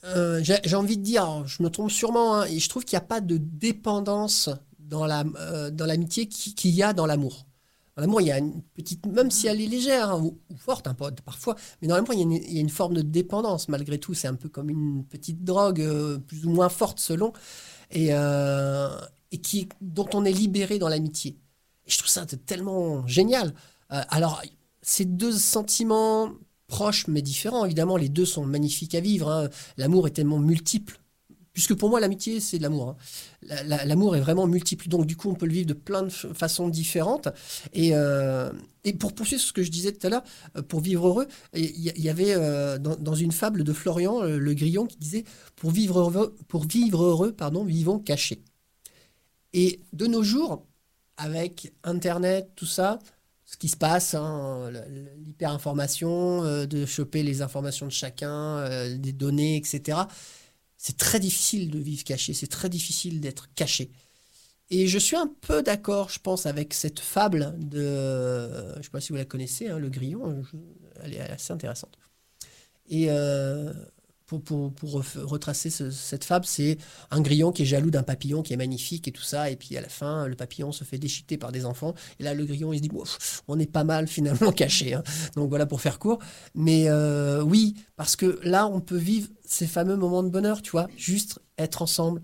Euh, J'ai envie de dire, je me trompe sûrement, hein, je trouve qu'il n'y a pas de dépendance dans l'amitié la, euh, qu'il qui y a dans l'amour. Dans l'amour, il y a une petite, même si elle est légère hein, ou, ou, forte hein, parfois, mais dans l'amour, il, il, y a une forme de dépendance malgré tout. C'est un peu comme une petite drogue, euh, plus ou moins forte selon. Et, euh, et qui, dont on est libéré dans l'amitié. Et je trouve ça tellement génial. Euh, alors, ces deux sentiments proches mais différents, évidemment, les deux sont magnifiques à vivre. hein. L'amour est tellement multiple. Puisque pour moi, l'amitié, c'est de l'amour. hein. La- la- L'amour est vraiment multiple. Donc, du coup, on peut le vivre de plein de façons différentes. Et, euh, et pour poursuivre ce que je disais tout à l'heure, euh, pour vivre heureux, il y, avait euh, dans, une fable de Florian euh, le Grillon qui disait Pour vivre heureux, pour vivre heureux pardon, vivons cachés. Et de nos jours, avec Internet, tout ça, ce qui se passe, hein, l'hyper-information, euh, de choper les informations de chacun, euh, des données, etc. C'est très difficile de vivre caché, c'est très difficile d'être caché. Et je suis un peu d'accord, je pense, avec cette fable de, je ne sais pas si vous la connaissez, hein, le grillon, elle est assez intéressante. Et euh, pour, pour, retracer ce- cette fable, c'est un grillon qui est jaloux d'un papillon qui est magnifique et tout ça, et puis à la fin, le papillon se fait déchiqueter par des enfants, et là, le grillon, il se dit, on est pas mal finalement caché. hein. Donc voilà pour faire court. Mais euh, oui, parce que là, on peut vivre ces fameux moments de bonheur, tu vois, juste être ensemble,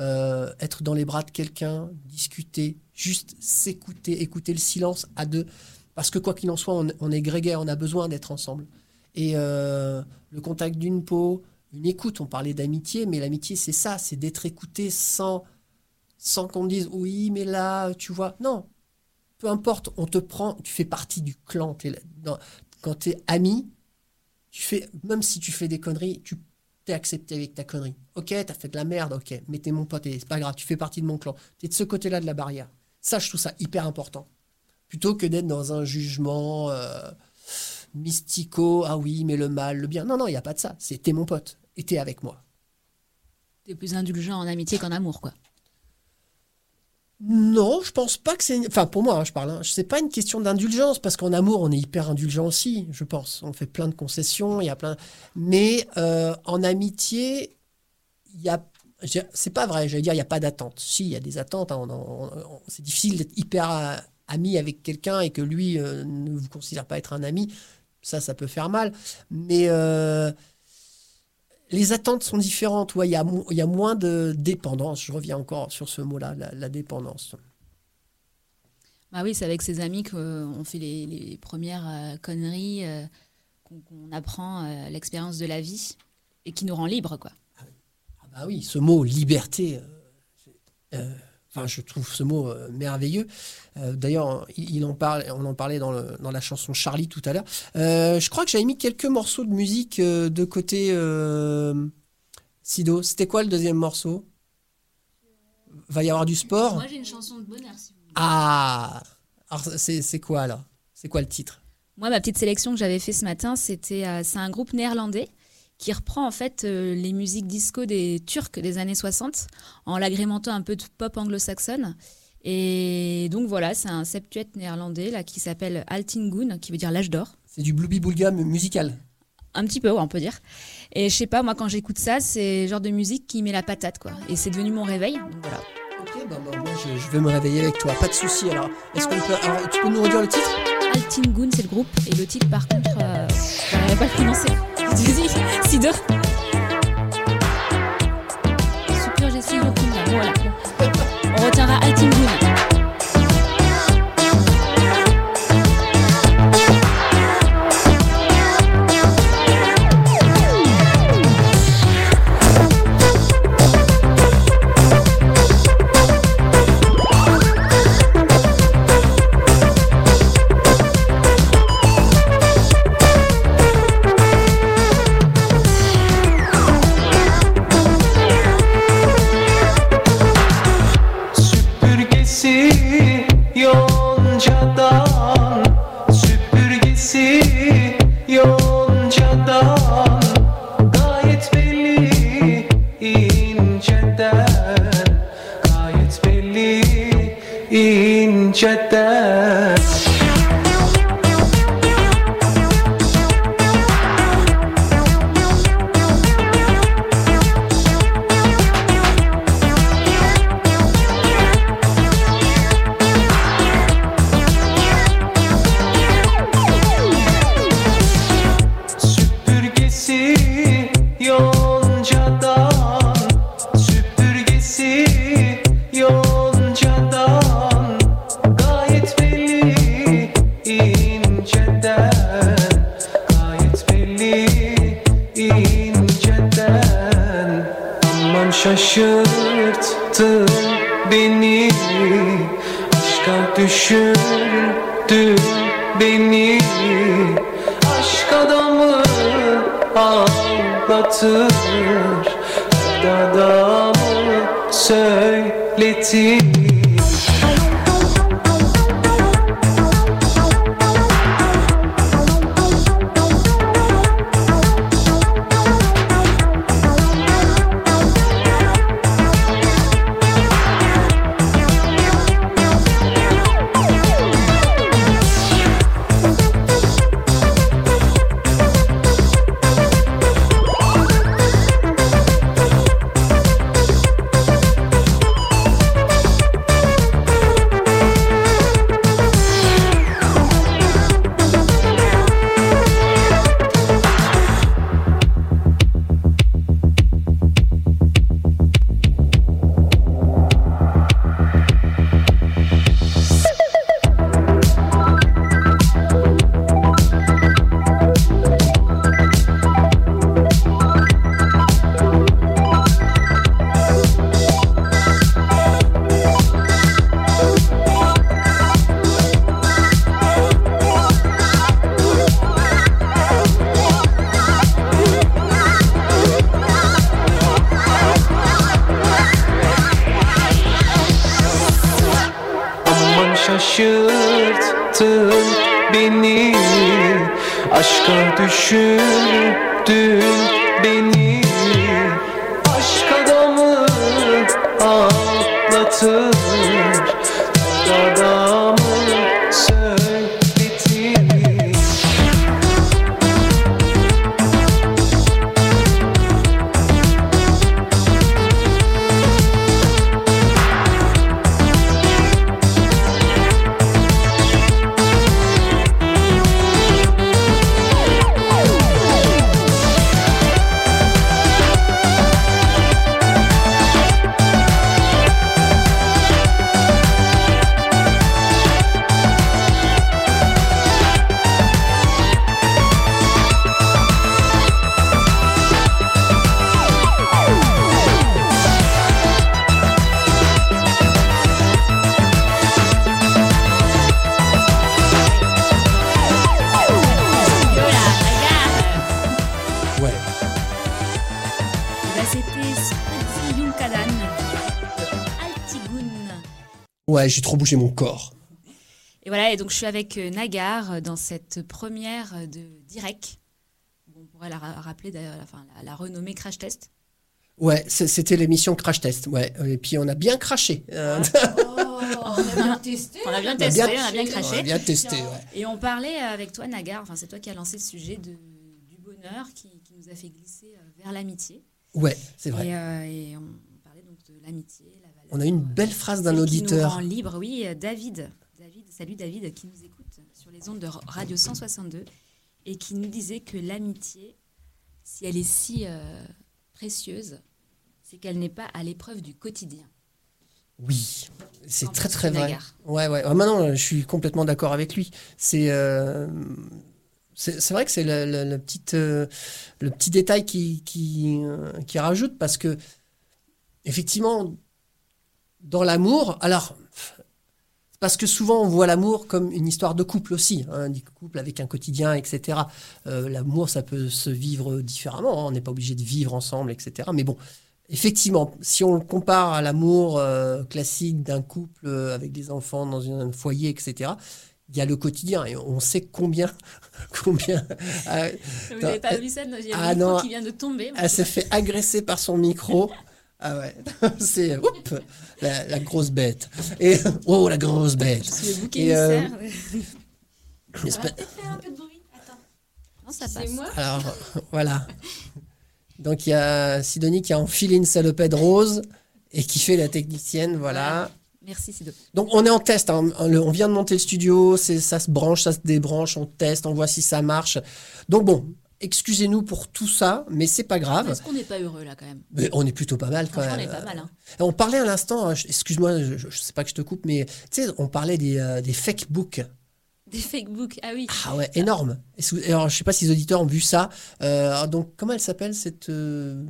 euh, être dans les bras de quelqu'un, discuter, juste s'écouter, écouter le silence à deux. Parce que quoi qu'il en soit, on, on est grégaire, on a besoin d'être ensemble. Et euh, le contact d'une peau, une écoute, on parlait d'amitié, mais l'amitié, c'est ça, c'est d'être écouté sans, sans qu'on dise oui, mais là, tu vois. Non, peu importe, on te prend, tu fais partie du clan. quand tu es ami, tu fais, même si tu fais des conneries, tu t'es accepté avec ta connerie. Ok, t'as fait de la merde, ok, mais t'es mon pote c'est pas grave, tu fais partie de mon clan. T'es de ce côté-là de la barrière. Ça, je trouve ça hyper important. Plutôt que d'être dans un jugement euh, mystico, ah oui, mais le mal, le bien. Non, non, il n'y a pas de ça. C'est t'es mon pote et t'es avec moi. T'es plus indulgent en amitié qu'en amour, quoi. Non, je pense pas que c'est. Enfin, pour moi, hein, je parle. Hein. C'est pas une question d'indulgence parce qu'en amour, on est hyper indulgent aussi, je pense. On fait plein de concessions, il y a plein. Mais euh, en amitié, il y a. C'est pas vrai. J'allais dire, il y a pas d'attente. Si, il y a des attentes. hein, on- on- on- c'est difficile d'être hyper euh, ami avec quelqu'un et que lui euh, ne vous considère pas être un ami. Ça, ça peut faire mal. Mais euh, les attentes sont différentes. Ouais, il y, a mo- il y a moins de dépendance. Je reviens encore sur ce mot-là, la, la dépendance. Bah oui, c'est avec ses amis qu'on fait les, les premières euh, conneries, euh, qu'on apprend euh, l'expérience de la vie et qui nous rend libres, quoi. Ah bah oui, ce mot liberté, euh, euh, enfin, je trouve ce mot euh, merveilleux. Euh, D'ailleurs, il, il en parle, on en parlait dans, le- dans la chanson Charlie tout à l'heure. Euh, je crois que j'avais mis quelques morceaux de musique euh, de côté euh, Sido. C'était quoi le deuxième morceau? Va y avoir du sport? Moi, j'ai une chanson de bonheur, si vous voulez. Ah Alors, c'est c'est quoi alors? C'est quoi le titre? Moi, ma petite sélection que j'avais fait ce matin, c'était euh, c'est un groupe néerlandais qui reprend en fait euh, les musiques disco des Turcs des années 60 en l'agrémentant un peu de pop anglo-saxonne. Et donc voilà, c'est un septuet néerlandais là qui s'appelle Altingun, qui veut dire l'âge d'or. C'est du Blooby Boulga musical. Un petit peu, ouais, on peut dire. Et je sais pas, moi quand j'écoute ça, c'est le genre de musique qui met la patate quoi. Et c'est devenu mon réveil. Donc voilà. Ok, bah, bah, moi je, je vais me réveiller avec toi, pas de souci. Alors, est-ce qu'on peut, alors, tu peux nous redire le titre? Altingun, c'est le groupe. Et le titre, par contre, euh, je pas le prononcer. Dis-y, Sido. Super, Sido Kunda. Voilà. On retiendra. Gayet belli inceden J'ai trop bougé mon corps. Et voilà, et donc je suis avec euh, Nagar euh, dans cette première euh, de Direct. On pourrait la ra- rappeler d'ailleurs, enfin, la, la renommée Crash Test. Ouais, c'était l'émission Crash Test. Ouais, et puis on a bien craché. Oh, on a bien testé. On a bien on a testé, bien- on a bien on a bien testé, ouais. Et on parlait avec toi, Nagar, enfin c'est toi qui as lancé le sujet de, du bonheur qui, qui nous a fait glisser vers l'amitié. Ouais, c'est vrai. Et, euh, et on parlait donc de l'amitié. On a une belle phrase d'un qui auditeur. nous rend libre, oui, euh, David. David, salut David, qui nous écoute sur les ondes de Radio 162 et qui nous disait que l'amitié, si elle est si euh, précieuse, c'est qu'elle n'est pas à l'épreuve du quotidien. Oui, c'est très très vrai. Nagar Ouais, ouais. Ah, maintenant, je suis complètement d'accord avec lui. C'est euh, c'est vrai que c'est le, petit, euh, le petit détail qui, qui, qui rajoute parce que, effectivement, dans l'amour, alors, parce que souvent on voit l'amour comme une histoire de couple aussi, hein, du couple avec un quotidien, etc. Euh, l'amour, ça peut se vivre différemment, hein, on n'est pas obligé de vivre ensemble, etc. Mais bon, effectivement, si on le compare à l'amour euh, classique d'un couple euh, avec des enfants dans un foyer, etc., il y a le quotidien et on sait combien, combien euh, Vous n'avez pas vu ça Il y a Ah micro non. qui vient de tomber. elle s'est fait agresser par son micro. Ah ouais, c'est oups, la, la grosse bête. Et oh la grosse bête. Le bouc Et, euh, va peut-être faire un peu de bruit. Attends. Non, ça passe. moi Alors voilà. Donc il y a Sidonie qui a enfilé une salopette rose et qui fait la technicienne, voilà. Merci Sido. Donc on est en test, hein. On vient de monter le studio, c'est- ça se branche, ça se débranche, on teste, on voit si ça marche. Donc bon, excusez-nous pour tout ça, mais c'est pas grave. Est-ce qu'on n'est pas heureux là quand même? Mais on est plutôt pas mal quand on même. est pas mal. Hein. On parlait à l'instant, hein, excuse-moi, je, je sais pas que je te coupe, mais tu sais, on parlait des, euh, des fake books. Des fake books. Ah oui. Ah ouais, énorme. Alors, je sais pas si les auditeurs ont vu ça. Euh, donc, comment elle s'appelle cette euh,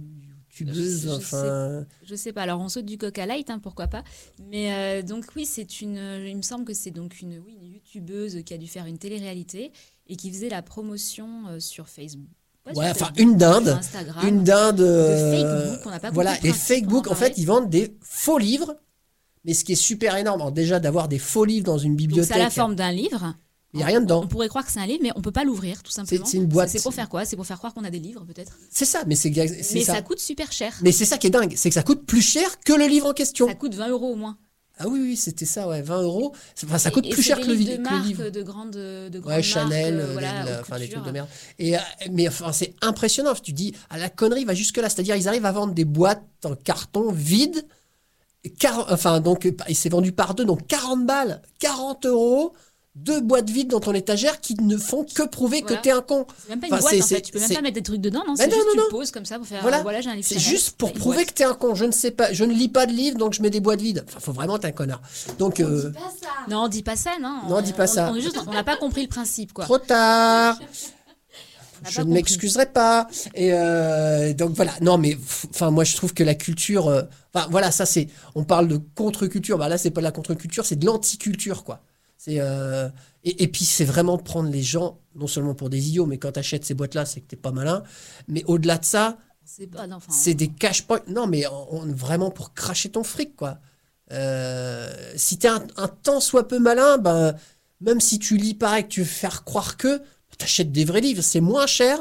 youtubeuse. Je sais- Enfin, Je sais pas. Alors on saute du Coca Light, hein, pourquoi pas. Mais euh, donc oui, c'est une. Il me semble que c'est donc une, oui, une youtubeuse qui a dû faire une télé-réalité et qui faisait la promotion euh, sur Facebook. ouais, enfin Facebook, une dinde, une dinde. de euh, on n'a pas voilà, les books, en parlait. fait, ils vendent des faux livres. Mais ce qui est super énorme, alors déjà d'avoir des faux livres dans une Donc bibliothèque, c'est à la forme d'un livre. il n'y a rien dedans. On pourrait croire que c'est un livre, mais on peut pas l'ouvrir, tout simplement. c'est une boîte. C'est pour faire quoi? C'est pour faire croire qu'on a des livres, peut-être? C'est ça, mais c'est Mais ça. ça. coûte super cher. Mais c'est ça qui est dingue, c'est que ça coûte plus cher que le livre en question. Ça coûte 20 euros au moins. Ah oui, oui, c'était ça, ouais, 20 euros. Enfin, ça coûte et plus cher que le, de que le livre. de grandes, de grandes Ouais, Chanel, marques, euh, euh, voilà, enfin des trucs de merde. Et, euh, mais enfin, c'est impressionnant. Tu dis, à la connerie va jusque là. C'est-à-dire, ils arrivent à vendre des boîtes en carton vides. Quar- Enfin, donc, il s'est vendu par deux, donc 40 balles, 40 euros, deux boîtes vides dans ton étagère qui ne font que prouver Voilà. que t'es un con. C'est même pas Enfin, une boîte c'est- en fait. c'est- Tu peux même pas mettre des trucs dedans, non? Mais C'est non, juste non, tu non. le poses comme ça pour faire. Voilà. euh, Voilà, j'ai un livre C'est juste pour prouver boîte. que t'es un con. Je ne sais pas, je ne lis pas de livres, donc je mets des boîtes vides. Enfin, faut vraiment être un connard. Donc, euh, Dis pas ça. Non, dis pas ça, non. Non, dis pas On- ça. On on n'a pas compris le principe, quoi. trop tard. On Je ne m'excuserai pas. Et euh, donc voilà. Non, mais enfin, moi, je trouve que la culture. euh, Enfin, voilà, ça c'est. On parle de contre-culture. Bah là, c'est pas de la contre-culture, c'est de l'anti-culture, quoi. C'est euh, et, et puis c'est vraiment prendre les gens non seulement pour des idiots, mais quand t'achètes ces boîtes-là, c'est que t'es pas malin. Mais au-delà de ça, C'est enfin, des cash points. Non, mais on, on- vraiment pour cracher ton fric, quoi. Euh, si t'es un, un tant soit peu malin, ben, même si tu lis pareil, que tu veux faire croire que, t'achètes des vrais livres, c'est moins cher,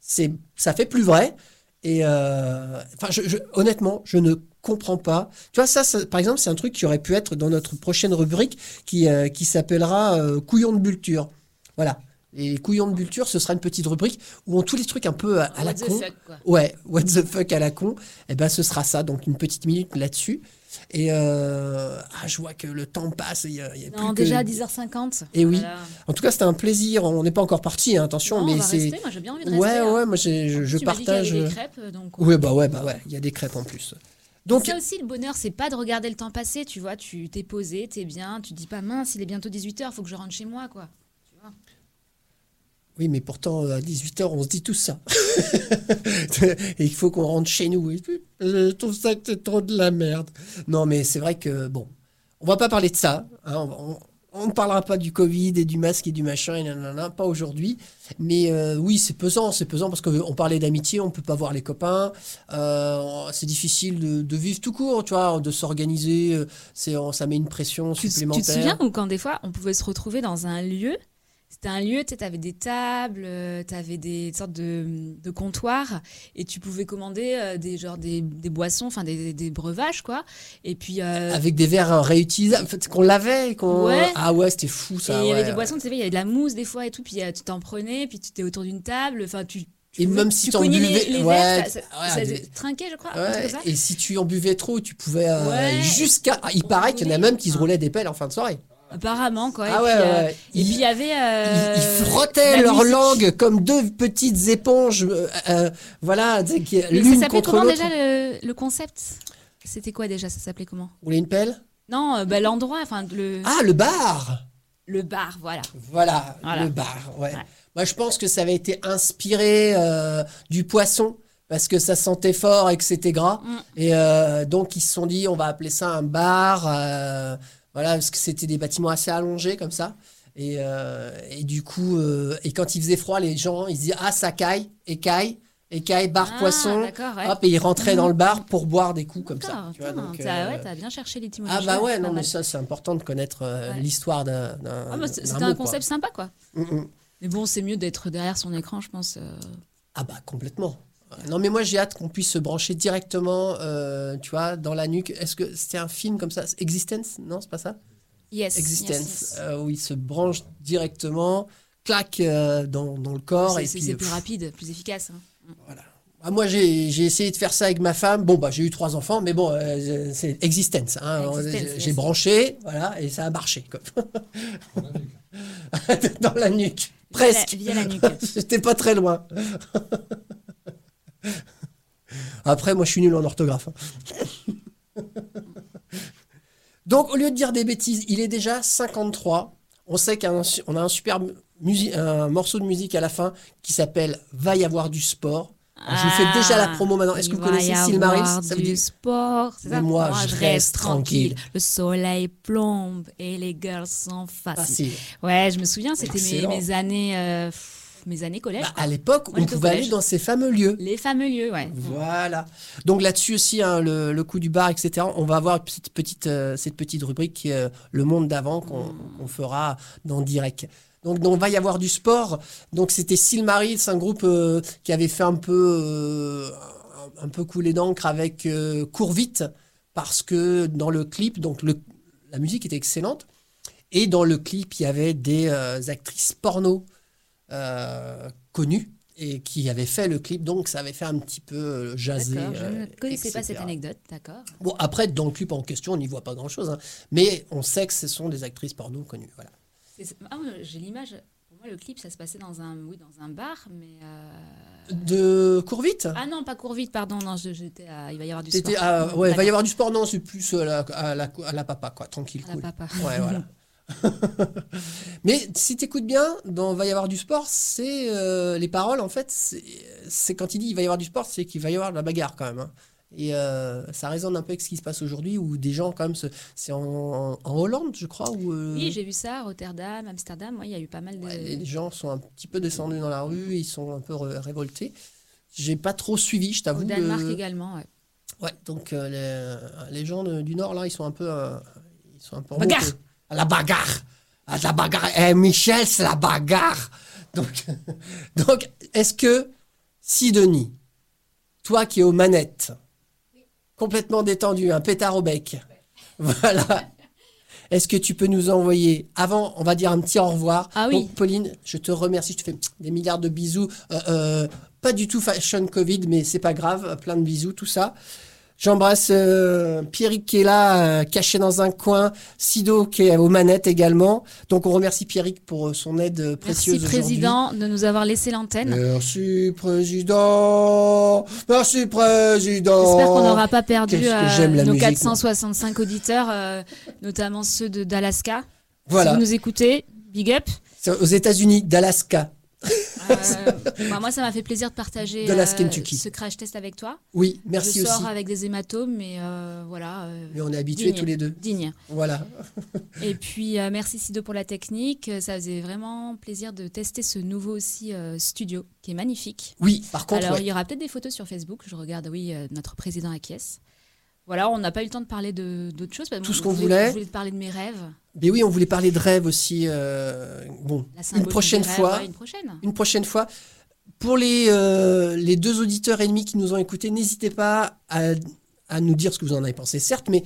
c'est, ça fait plus vrai. Et euh, enfin, je, je- honnêtement, je ne comprends pas. Tu vois, ça, ça, par exemple, c'est un truc qui aurait pu être dans notre prochaine rubrique qui, euh, qui s'appellera euh, Couillon de Bulture. Voilà. Et Couillon de Bulture, ce sera une petite rubrique où on tous les trucs un peu à, à la con. fuck. Ouais, what the fuck à la con, et ben ce sera ça, donc une petite minute là-dessus. Et euh, ah, je vois que le temps passe, il y a, il y a Non, plus déjà à que... 10h50. Eh oui. Voilà. En tout cas, c'était un plaisir. On n'est pas encore parti, hein, attention, Non, mais c'est. Moi, j'ai bien envie de Ouais, rester. hein. ouais, moi je, je Tu dit qu'il y partage. des crêpes, donc. Ouais, bah ouais, bah ouais, il y a des crêpes en plus. Donc, ça aussi, le bonheur, c'est pas de regarder le temps passer, tu vois. Tu t'es posé, t'es bien, tu dis pas mince, il est bientôt 18h, faut que je rentre chez moi, quoi. oui, mais pourtant, à 18h, on se dit tout ça. Et il faut qu'on rentre chez nous. Je trouve ça que c'est trop de la merde. Non, mais c'est vrai que, bon, on va pas parler de ça. hein, on, on- ne parlera pas du Covid et du masque et du machin, et nanana, pas aujourd'hui. Mais euh, oui, c'est pesant, c'est pesant parce qu'on parlait d'amitié, on peut pas voir les copains. Euh, c'est difficile de, de vivre tout court, tu vois, de s'organiser. euh, C'est, ça met une pression te- tu supplémentaire. te souviens ou quand des fois on pouvait se retrouver dans un lieu c'était un lieu, tu avais des tables, tu avais des sortes de, de comptoirs et tu pouvais commander euh, des, genre des, des boissons, enfin des, des breuvages quoi. Et puis euh, Avec des verres euh, réutilisables, en fait, qu'on lavait. Qu'on... Ouais. Ah ouais, c'était fou et ça. il y avait des ouais. boissons, tu sais, il y avait de la mousse des fois et tout, puis euh, tu t'en prenais, puis tu étais autour d'une table, enfin tu. Et même si tu cognais buvais- les, les ouais, verres, ça, ça- ouais, ça des- trinquait, je crois. Ouais, et si tu en buvais trop, tu pouvais euh, jusqu'à. Il paraît qu'il y en a même qui se enfin. roulaient des pelles en fin de soirée. Apparemment quoi. ah et ouais, puis, euh, et Ils, puis il y avait. euh, ils- ils frottaient la leur musique. langue comme deux petites éponges. euh, euh, voilà, qui- Mais ça s'appelait comment déjà le, le concept? C'était quoi déjà Ça s'appelait comment? Rouler une pelle? Non, euh, bah, l'endroit, enfin le, Ah, le bar le bar, voilà. Voilà, Voilà. le bar. Ouais. Ouais. Moi, je pense que ça avait été inspiré euh, du poisson parce que ça sentait fort et que c'était gras. Mm. Et euh, donc, ils se sont dit, on va appeler ça un bar. euh, voilà, parce que c'était des bâtiments assez allongés comme ça. Et, euh, et du coup, euh, et quand il faisait froid, les gens, ils se disaient, ah, ça caille, écaille, écaille, bar Ah, poisson. D'accord, ouais. Hop, et ils rentraient dans le bar pour boire des coups comme ça. Tu vois, donc, t'as euh, ouais, t'as bien cherché l'étymologie. ah bah ouais, non mais ça c'est important de connaître euh, Ouais. l'histoire d'un. d'un- Ah, bah, c'est- d'un C'était un quoi. concept sympa, quoi. Mm, mm. Mais bon, c'est mieux d'être derrière son écran, je pense. euh. Ah bah complètement. Non mais moi j'ai hâte qu'on puisse se brancher directement, euh, tu vois, dans la nuque. Est-ce que c'était un film comme ça? Existence? Non, c'est pas ça? Yes. Existence, yes, yes. euh, où il se branche directement, claque euh, dans, dans le corps C'est- et C'est puis. c'est euh, plus rapide, plus efficace. hein. Voilà. Ah, moi j'ai j'ai essayé de faire ça avec ma femme. Bon bah j'ai eu trois enfants, mais bon euh, c'est Existence. hein. Existence, J'ai- yes. branché, voilà, et ça a marché. dans la nuque, Via la- presque. Via la nuque. J'étais pas très loin. Après, moi, je suis nul en orthographe. hein. Donc, au lieu de dire des bêtises, il est déjà 53. On sait qu'on a un super un morceau de musique à la fin qui s'appelle Va y avoir du sport. Je vous fais déjà la promo maintenant. Est-ce que Ah, vous va connaissez Silmarils? Ça veut du dire sport. Mais moi, je reste tranquille. Le soleil plombe et les girls sont faciles. facile. Ouais, je me souviens, c'était mes, années, euh, pff, mes années collège. Bah, à l'époque, on pouvait aller dans ces fameux lieux. Les fameux lieux, ouais. Voilà. Donc là-dessus aussi, hein, le, le coup du bar, etc. On va avoir cette petite, euh, cette petite rubrique qui est euh, le monde d'avant qu'on fera dans direct. Donc, donc, va y avoir du sport. Donc c'était Silmarils, un groupe euh, qui avait fait un peu, euh, un, peu couler d'encre avec euh, Cours vite parce que dans le clip, donc le, la musique était excellente. Et dans le clip, il y avait des actrices porno euh, connues et qui avaient fait le clip. Donc ça avait fait un petit peu euh, jaser. D'accord, je euh, ne connaissais pas cette anecdote, d'accord. Bon, après, dans le clip en question, on n'y voit pas grand-chose. hein. mais on sait que ce sont des actrices porno connues. Voilà. Ah, j'ai l'image. Pour moi, le clip, ça se passait dans un, oui, dans un bar, mais. euh, De cours vite Ah non, pas court vite, pardon. Non, je- j'étais à- il va y avoir du sport. à- ouais, il va y avoir du sport, non, c'est plus à la, à la, à la papa, quoi, tranquille, À la cool. papa. Ouais, voilà. Mais si t'écoutes bien, dans Va y avoir du sport, c'est euh, les paroles, en fait, c'est quand il dit il va y avoir du sport, c'est qu'il va y avoir de la bagarre quand même. hein. Et euh, ça résonne un peu avec ce qui se passe aujourd'hui, où des gens, quand même, c'est en, en- en Hollande, je crois, où euh, Oui, j'ai vu ça, Rotterdam, Amsterdam. Ouais, il y a eu pas mal de. ouais, les gens sont un petit peu descendus dans la rue, ils sont un peu ré- révoltés. J'ai pas trop suivi, je Au t'avoue. Danemark le- également, ouais. Ouais, donc les, les gens de- du Nord, là, ils sont un peu. ils sont un peu Bagarre. À la bagarre À la bagarre Eh, Michel, c'est la bagarre Donc, donc est-ce que, Sidonie, toi qui es aux manettes, complètement détendu, un pétard au bec, voilà. Est-ce que tu peux nous envoyer, avant, on va dire un petit au revoir. Ah oui. Donc, Pauline, je te remercie, je te fais des milliards de bisous. Euh, euh, pas du tout fashion Covid, mais c'est pas grave, plein de bisous, tout ça. J'embrasse euh, Pierrick qui est là, euh, caché dans un coin, Sido qui est aux manettes également. Donc on remercie Pierrick pour euh, son aide euh, précieuse Merci. Président, de nous avoir laissé l'antenne. Merci président. Merci président. J'espère qu'on n'aura pas perdu euh, nos musique, 465 auditeurs, notamment ceux de d'Alaska. Voilà. Si vous nous écoutez, big up. Aux États-Unis, d'Alaska. Euh, bah, moi, ça m'a fait plaisir de partager De euh, ce crash test avec toi. Oui, merci Je sors aussi. avec des hématomes, mais euh, voilà. Mais on est habitués digne, tous les deux. Digne. Voilà. Et puis, merci Sido pour la technique. Ça faisait vraiment plaisir de tester ce nouveau aussi studio qui est magnifique. Oui, par contre, Alors, ouais. il y aura peut-être des photos sur Facebook. Je regarde, oui, notre président acquiesce. Voilà, on n'a pas eu le temps de parler de- d'autres choses. Tout ce qu'on voulait. Je voulais te parler de mes rêves. Mais oui, on voulait parler de rêve aussi. euh, bon, une prochaine fois. Ouais, une prochaine. une prochaine fois. Pour les, euh, les deux auditeurs ennemis qui nous ont écoutés, n'hésitez pas à, à nous dire ce que vous en avez pensé, certes, mais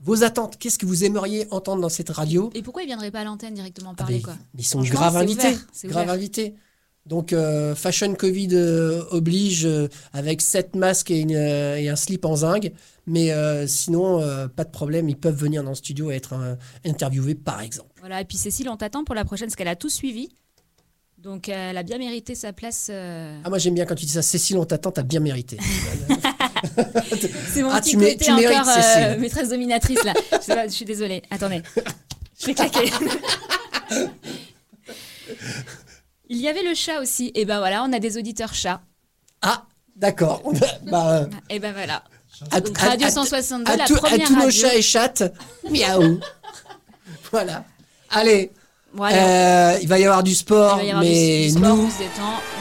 vos attentes, qu'est-ce que vous aimeriez entendre dans cette radio? Et pourquoi ils viendraient pas à l'antenne directement Ah parler ben, quoi? Ils sont grave invités. ouvert, grave invités. Donc, euh, Fashion Covid oblige avec sept masques et, une, et un slip en zinc. Mais euh, sinon, euh, pas de problème, ils peuvent venir dans le studio et être euh, interviewés, par exemple. Voilà, et puis Cécile, on t'attend pour la prochaine parce qu'elle a tout suivi. Donc, elle a bien mérité sa place. Ah, moi, j'aime bien quand tu dis ça. Cécile, on t'attend, t'as bien mérité. C'est mon Ah, petit tu mé- côté tu mérites, encore maîtresse dominatrice là. je, sais pas, je suis désolée. Attendez. Je vais claquer. Il y avait le chat aussi. Et ben voilà, on a des auditeurs chats. ah, d'accord. Bah, Et ben voilà. À, Donc, à- Radio à- 162, à la tout- à première tous nos chats et chattes, miaou. voilà. Allez, euh, il va y avoir du sport, avoir du- mais du sport, nous,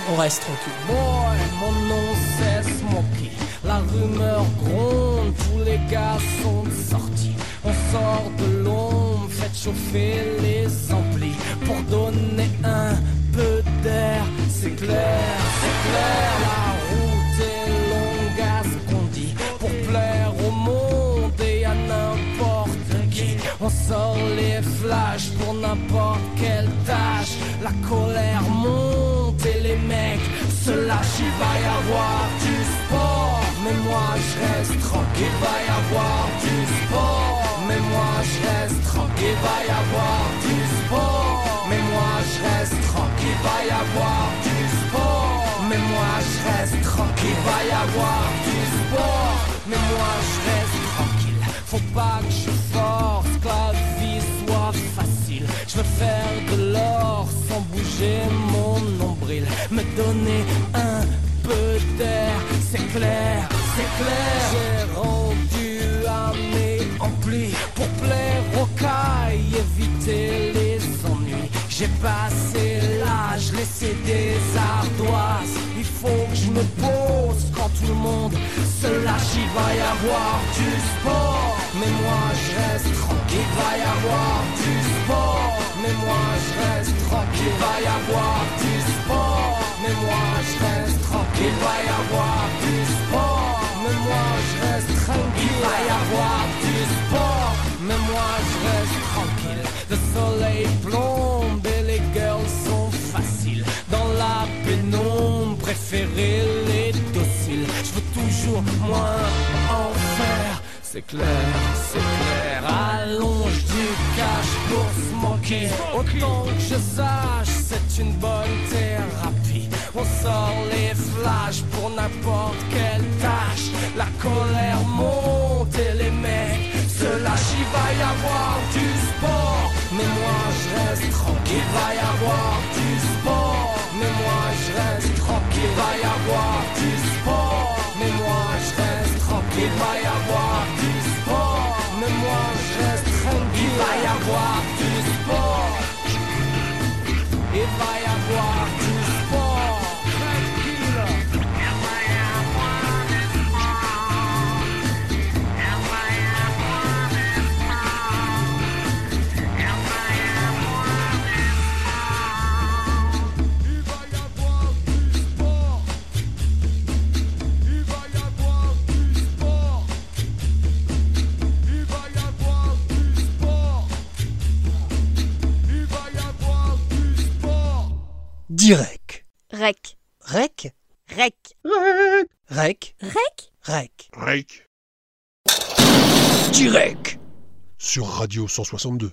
on on reste tranquille. Boy, mon nom c'est Smokey. La rumeur gronde, tous les gars sont sortis. On sort de l'ombre, faites chauffer les amplis pour donner un peu d'air. C'est clair, c'est clair, la sort les flashs pour n'importe quelle tâche. La colère monte et les mecs se lâchent. Il va y avoir du sport, mais moi je reste tranquille. Il va y avoir du sport, mais moi je reste tranquille. Il va y avoir du sport, mais moi je reste tranquille. Il va y avoir du sport, mais moi je reste tranquille. Il va y avoir du sport, mais moi je reste. Faut pas que je force, que la vie soit facile. Je veux faire de l'or sans bouger mon nombril. Me donner un peu d'air, c'est clair, c'est clair. J'ai rendu à mes amplis pour plaire aux cailles, éviter les. J'ai passé l'âge, laissé des ardoises. Il faut que je me pose quand tout le monde se lâche. Il va y avoir du sport, mais moi je reste tranquille. Il va y avoir du sport, mais moi je reste tranquille. Il va y avoir du sport, mais moi je reste tranquille. Il va y avoir les dociles. Je veux toujours moins en faire. C'est clair, c'est clair. Allonge du cash pour se manquer. Autant que je sache, c'est une bonne thérapie. On sort les flashs pour n'importe quelle tâche. La colère monte et les mecs se lâchent. Il va y avoir du sport, mais moi je reste tranquille. Il va y avoir du sport, mais moi je reste tranquille. Il va y avoir du sport, mais moi je reste tranquille. Il va y avoir du sport, mais moi je reste tranquille. Il va y avoir du sport. Il va y avoir Direct. Rec. Rec. Rec? Rec. Rec. Rec? Rec? Direct. Sur Radio 162.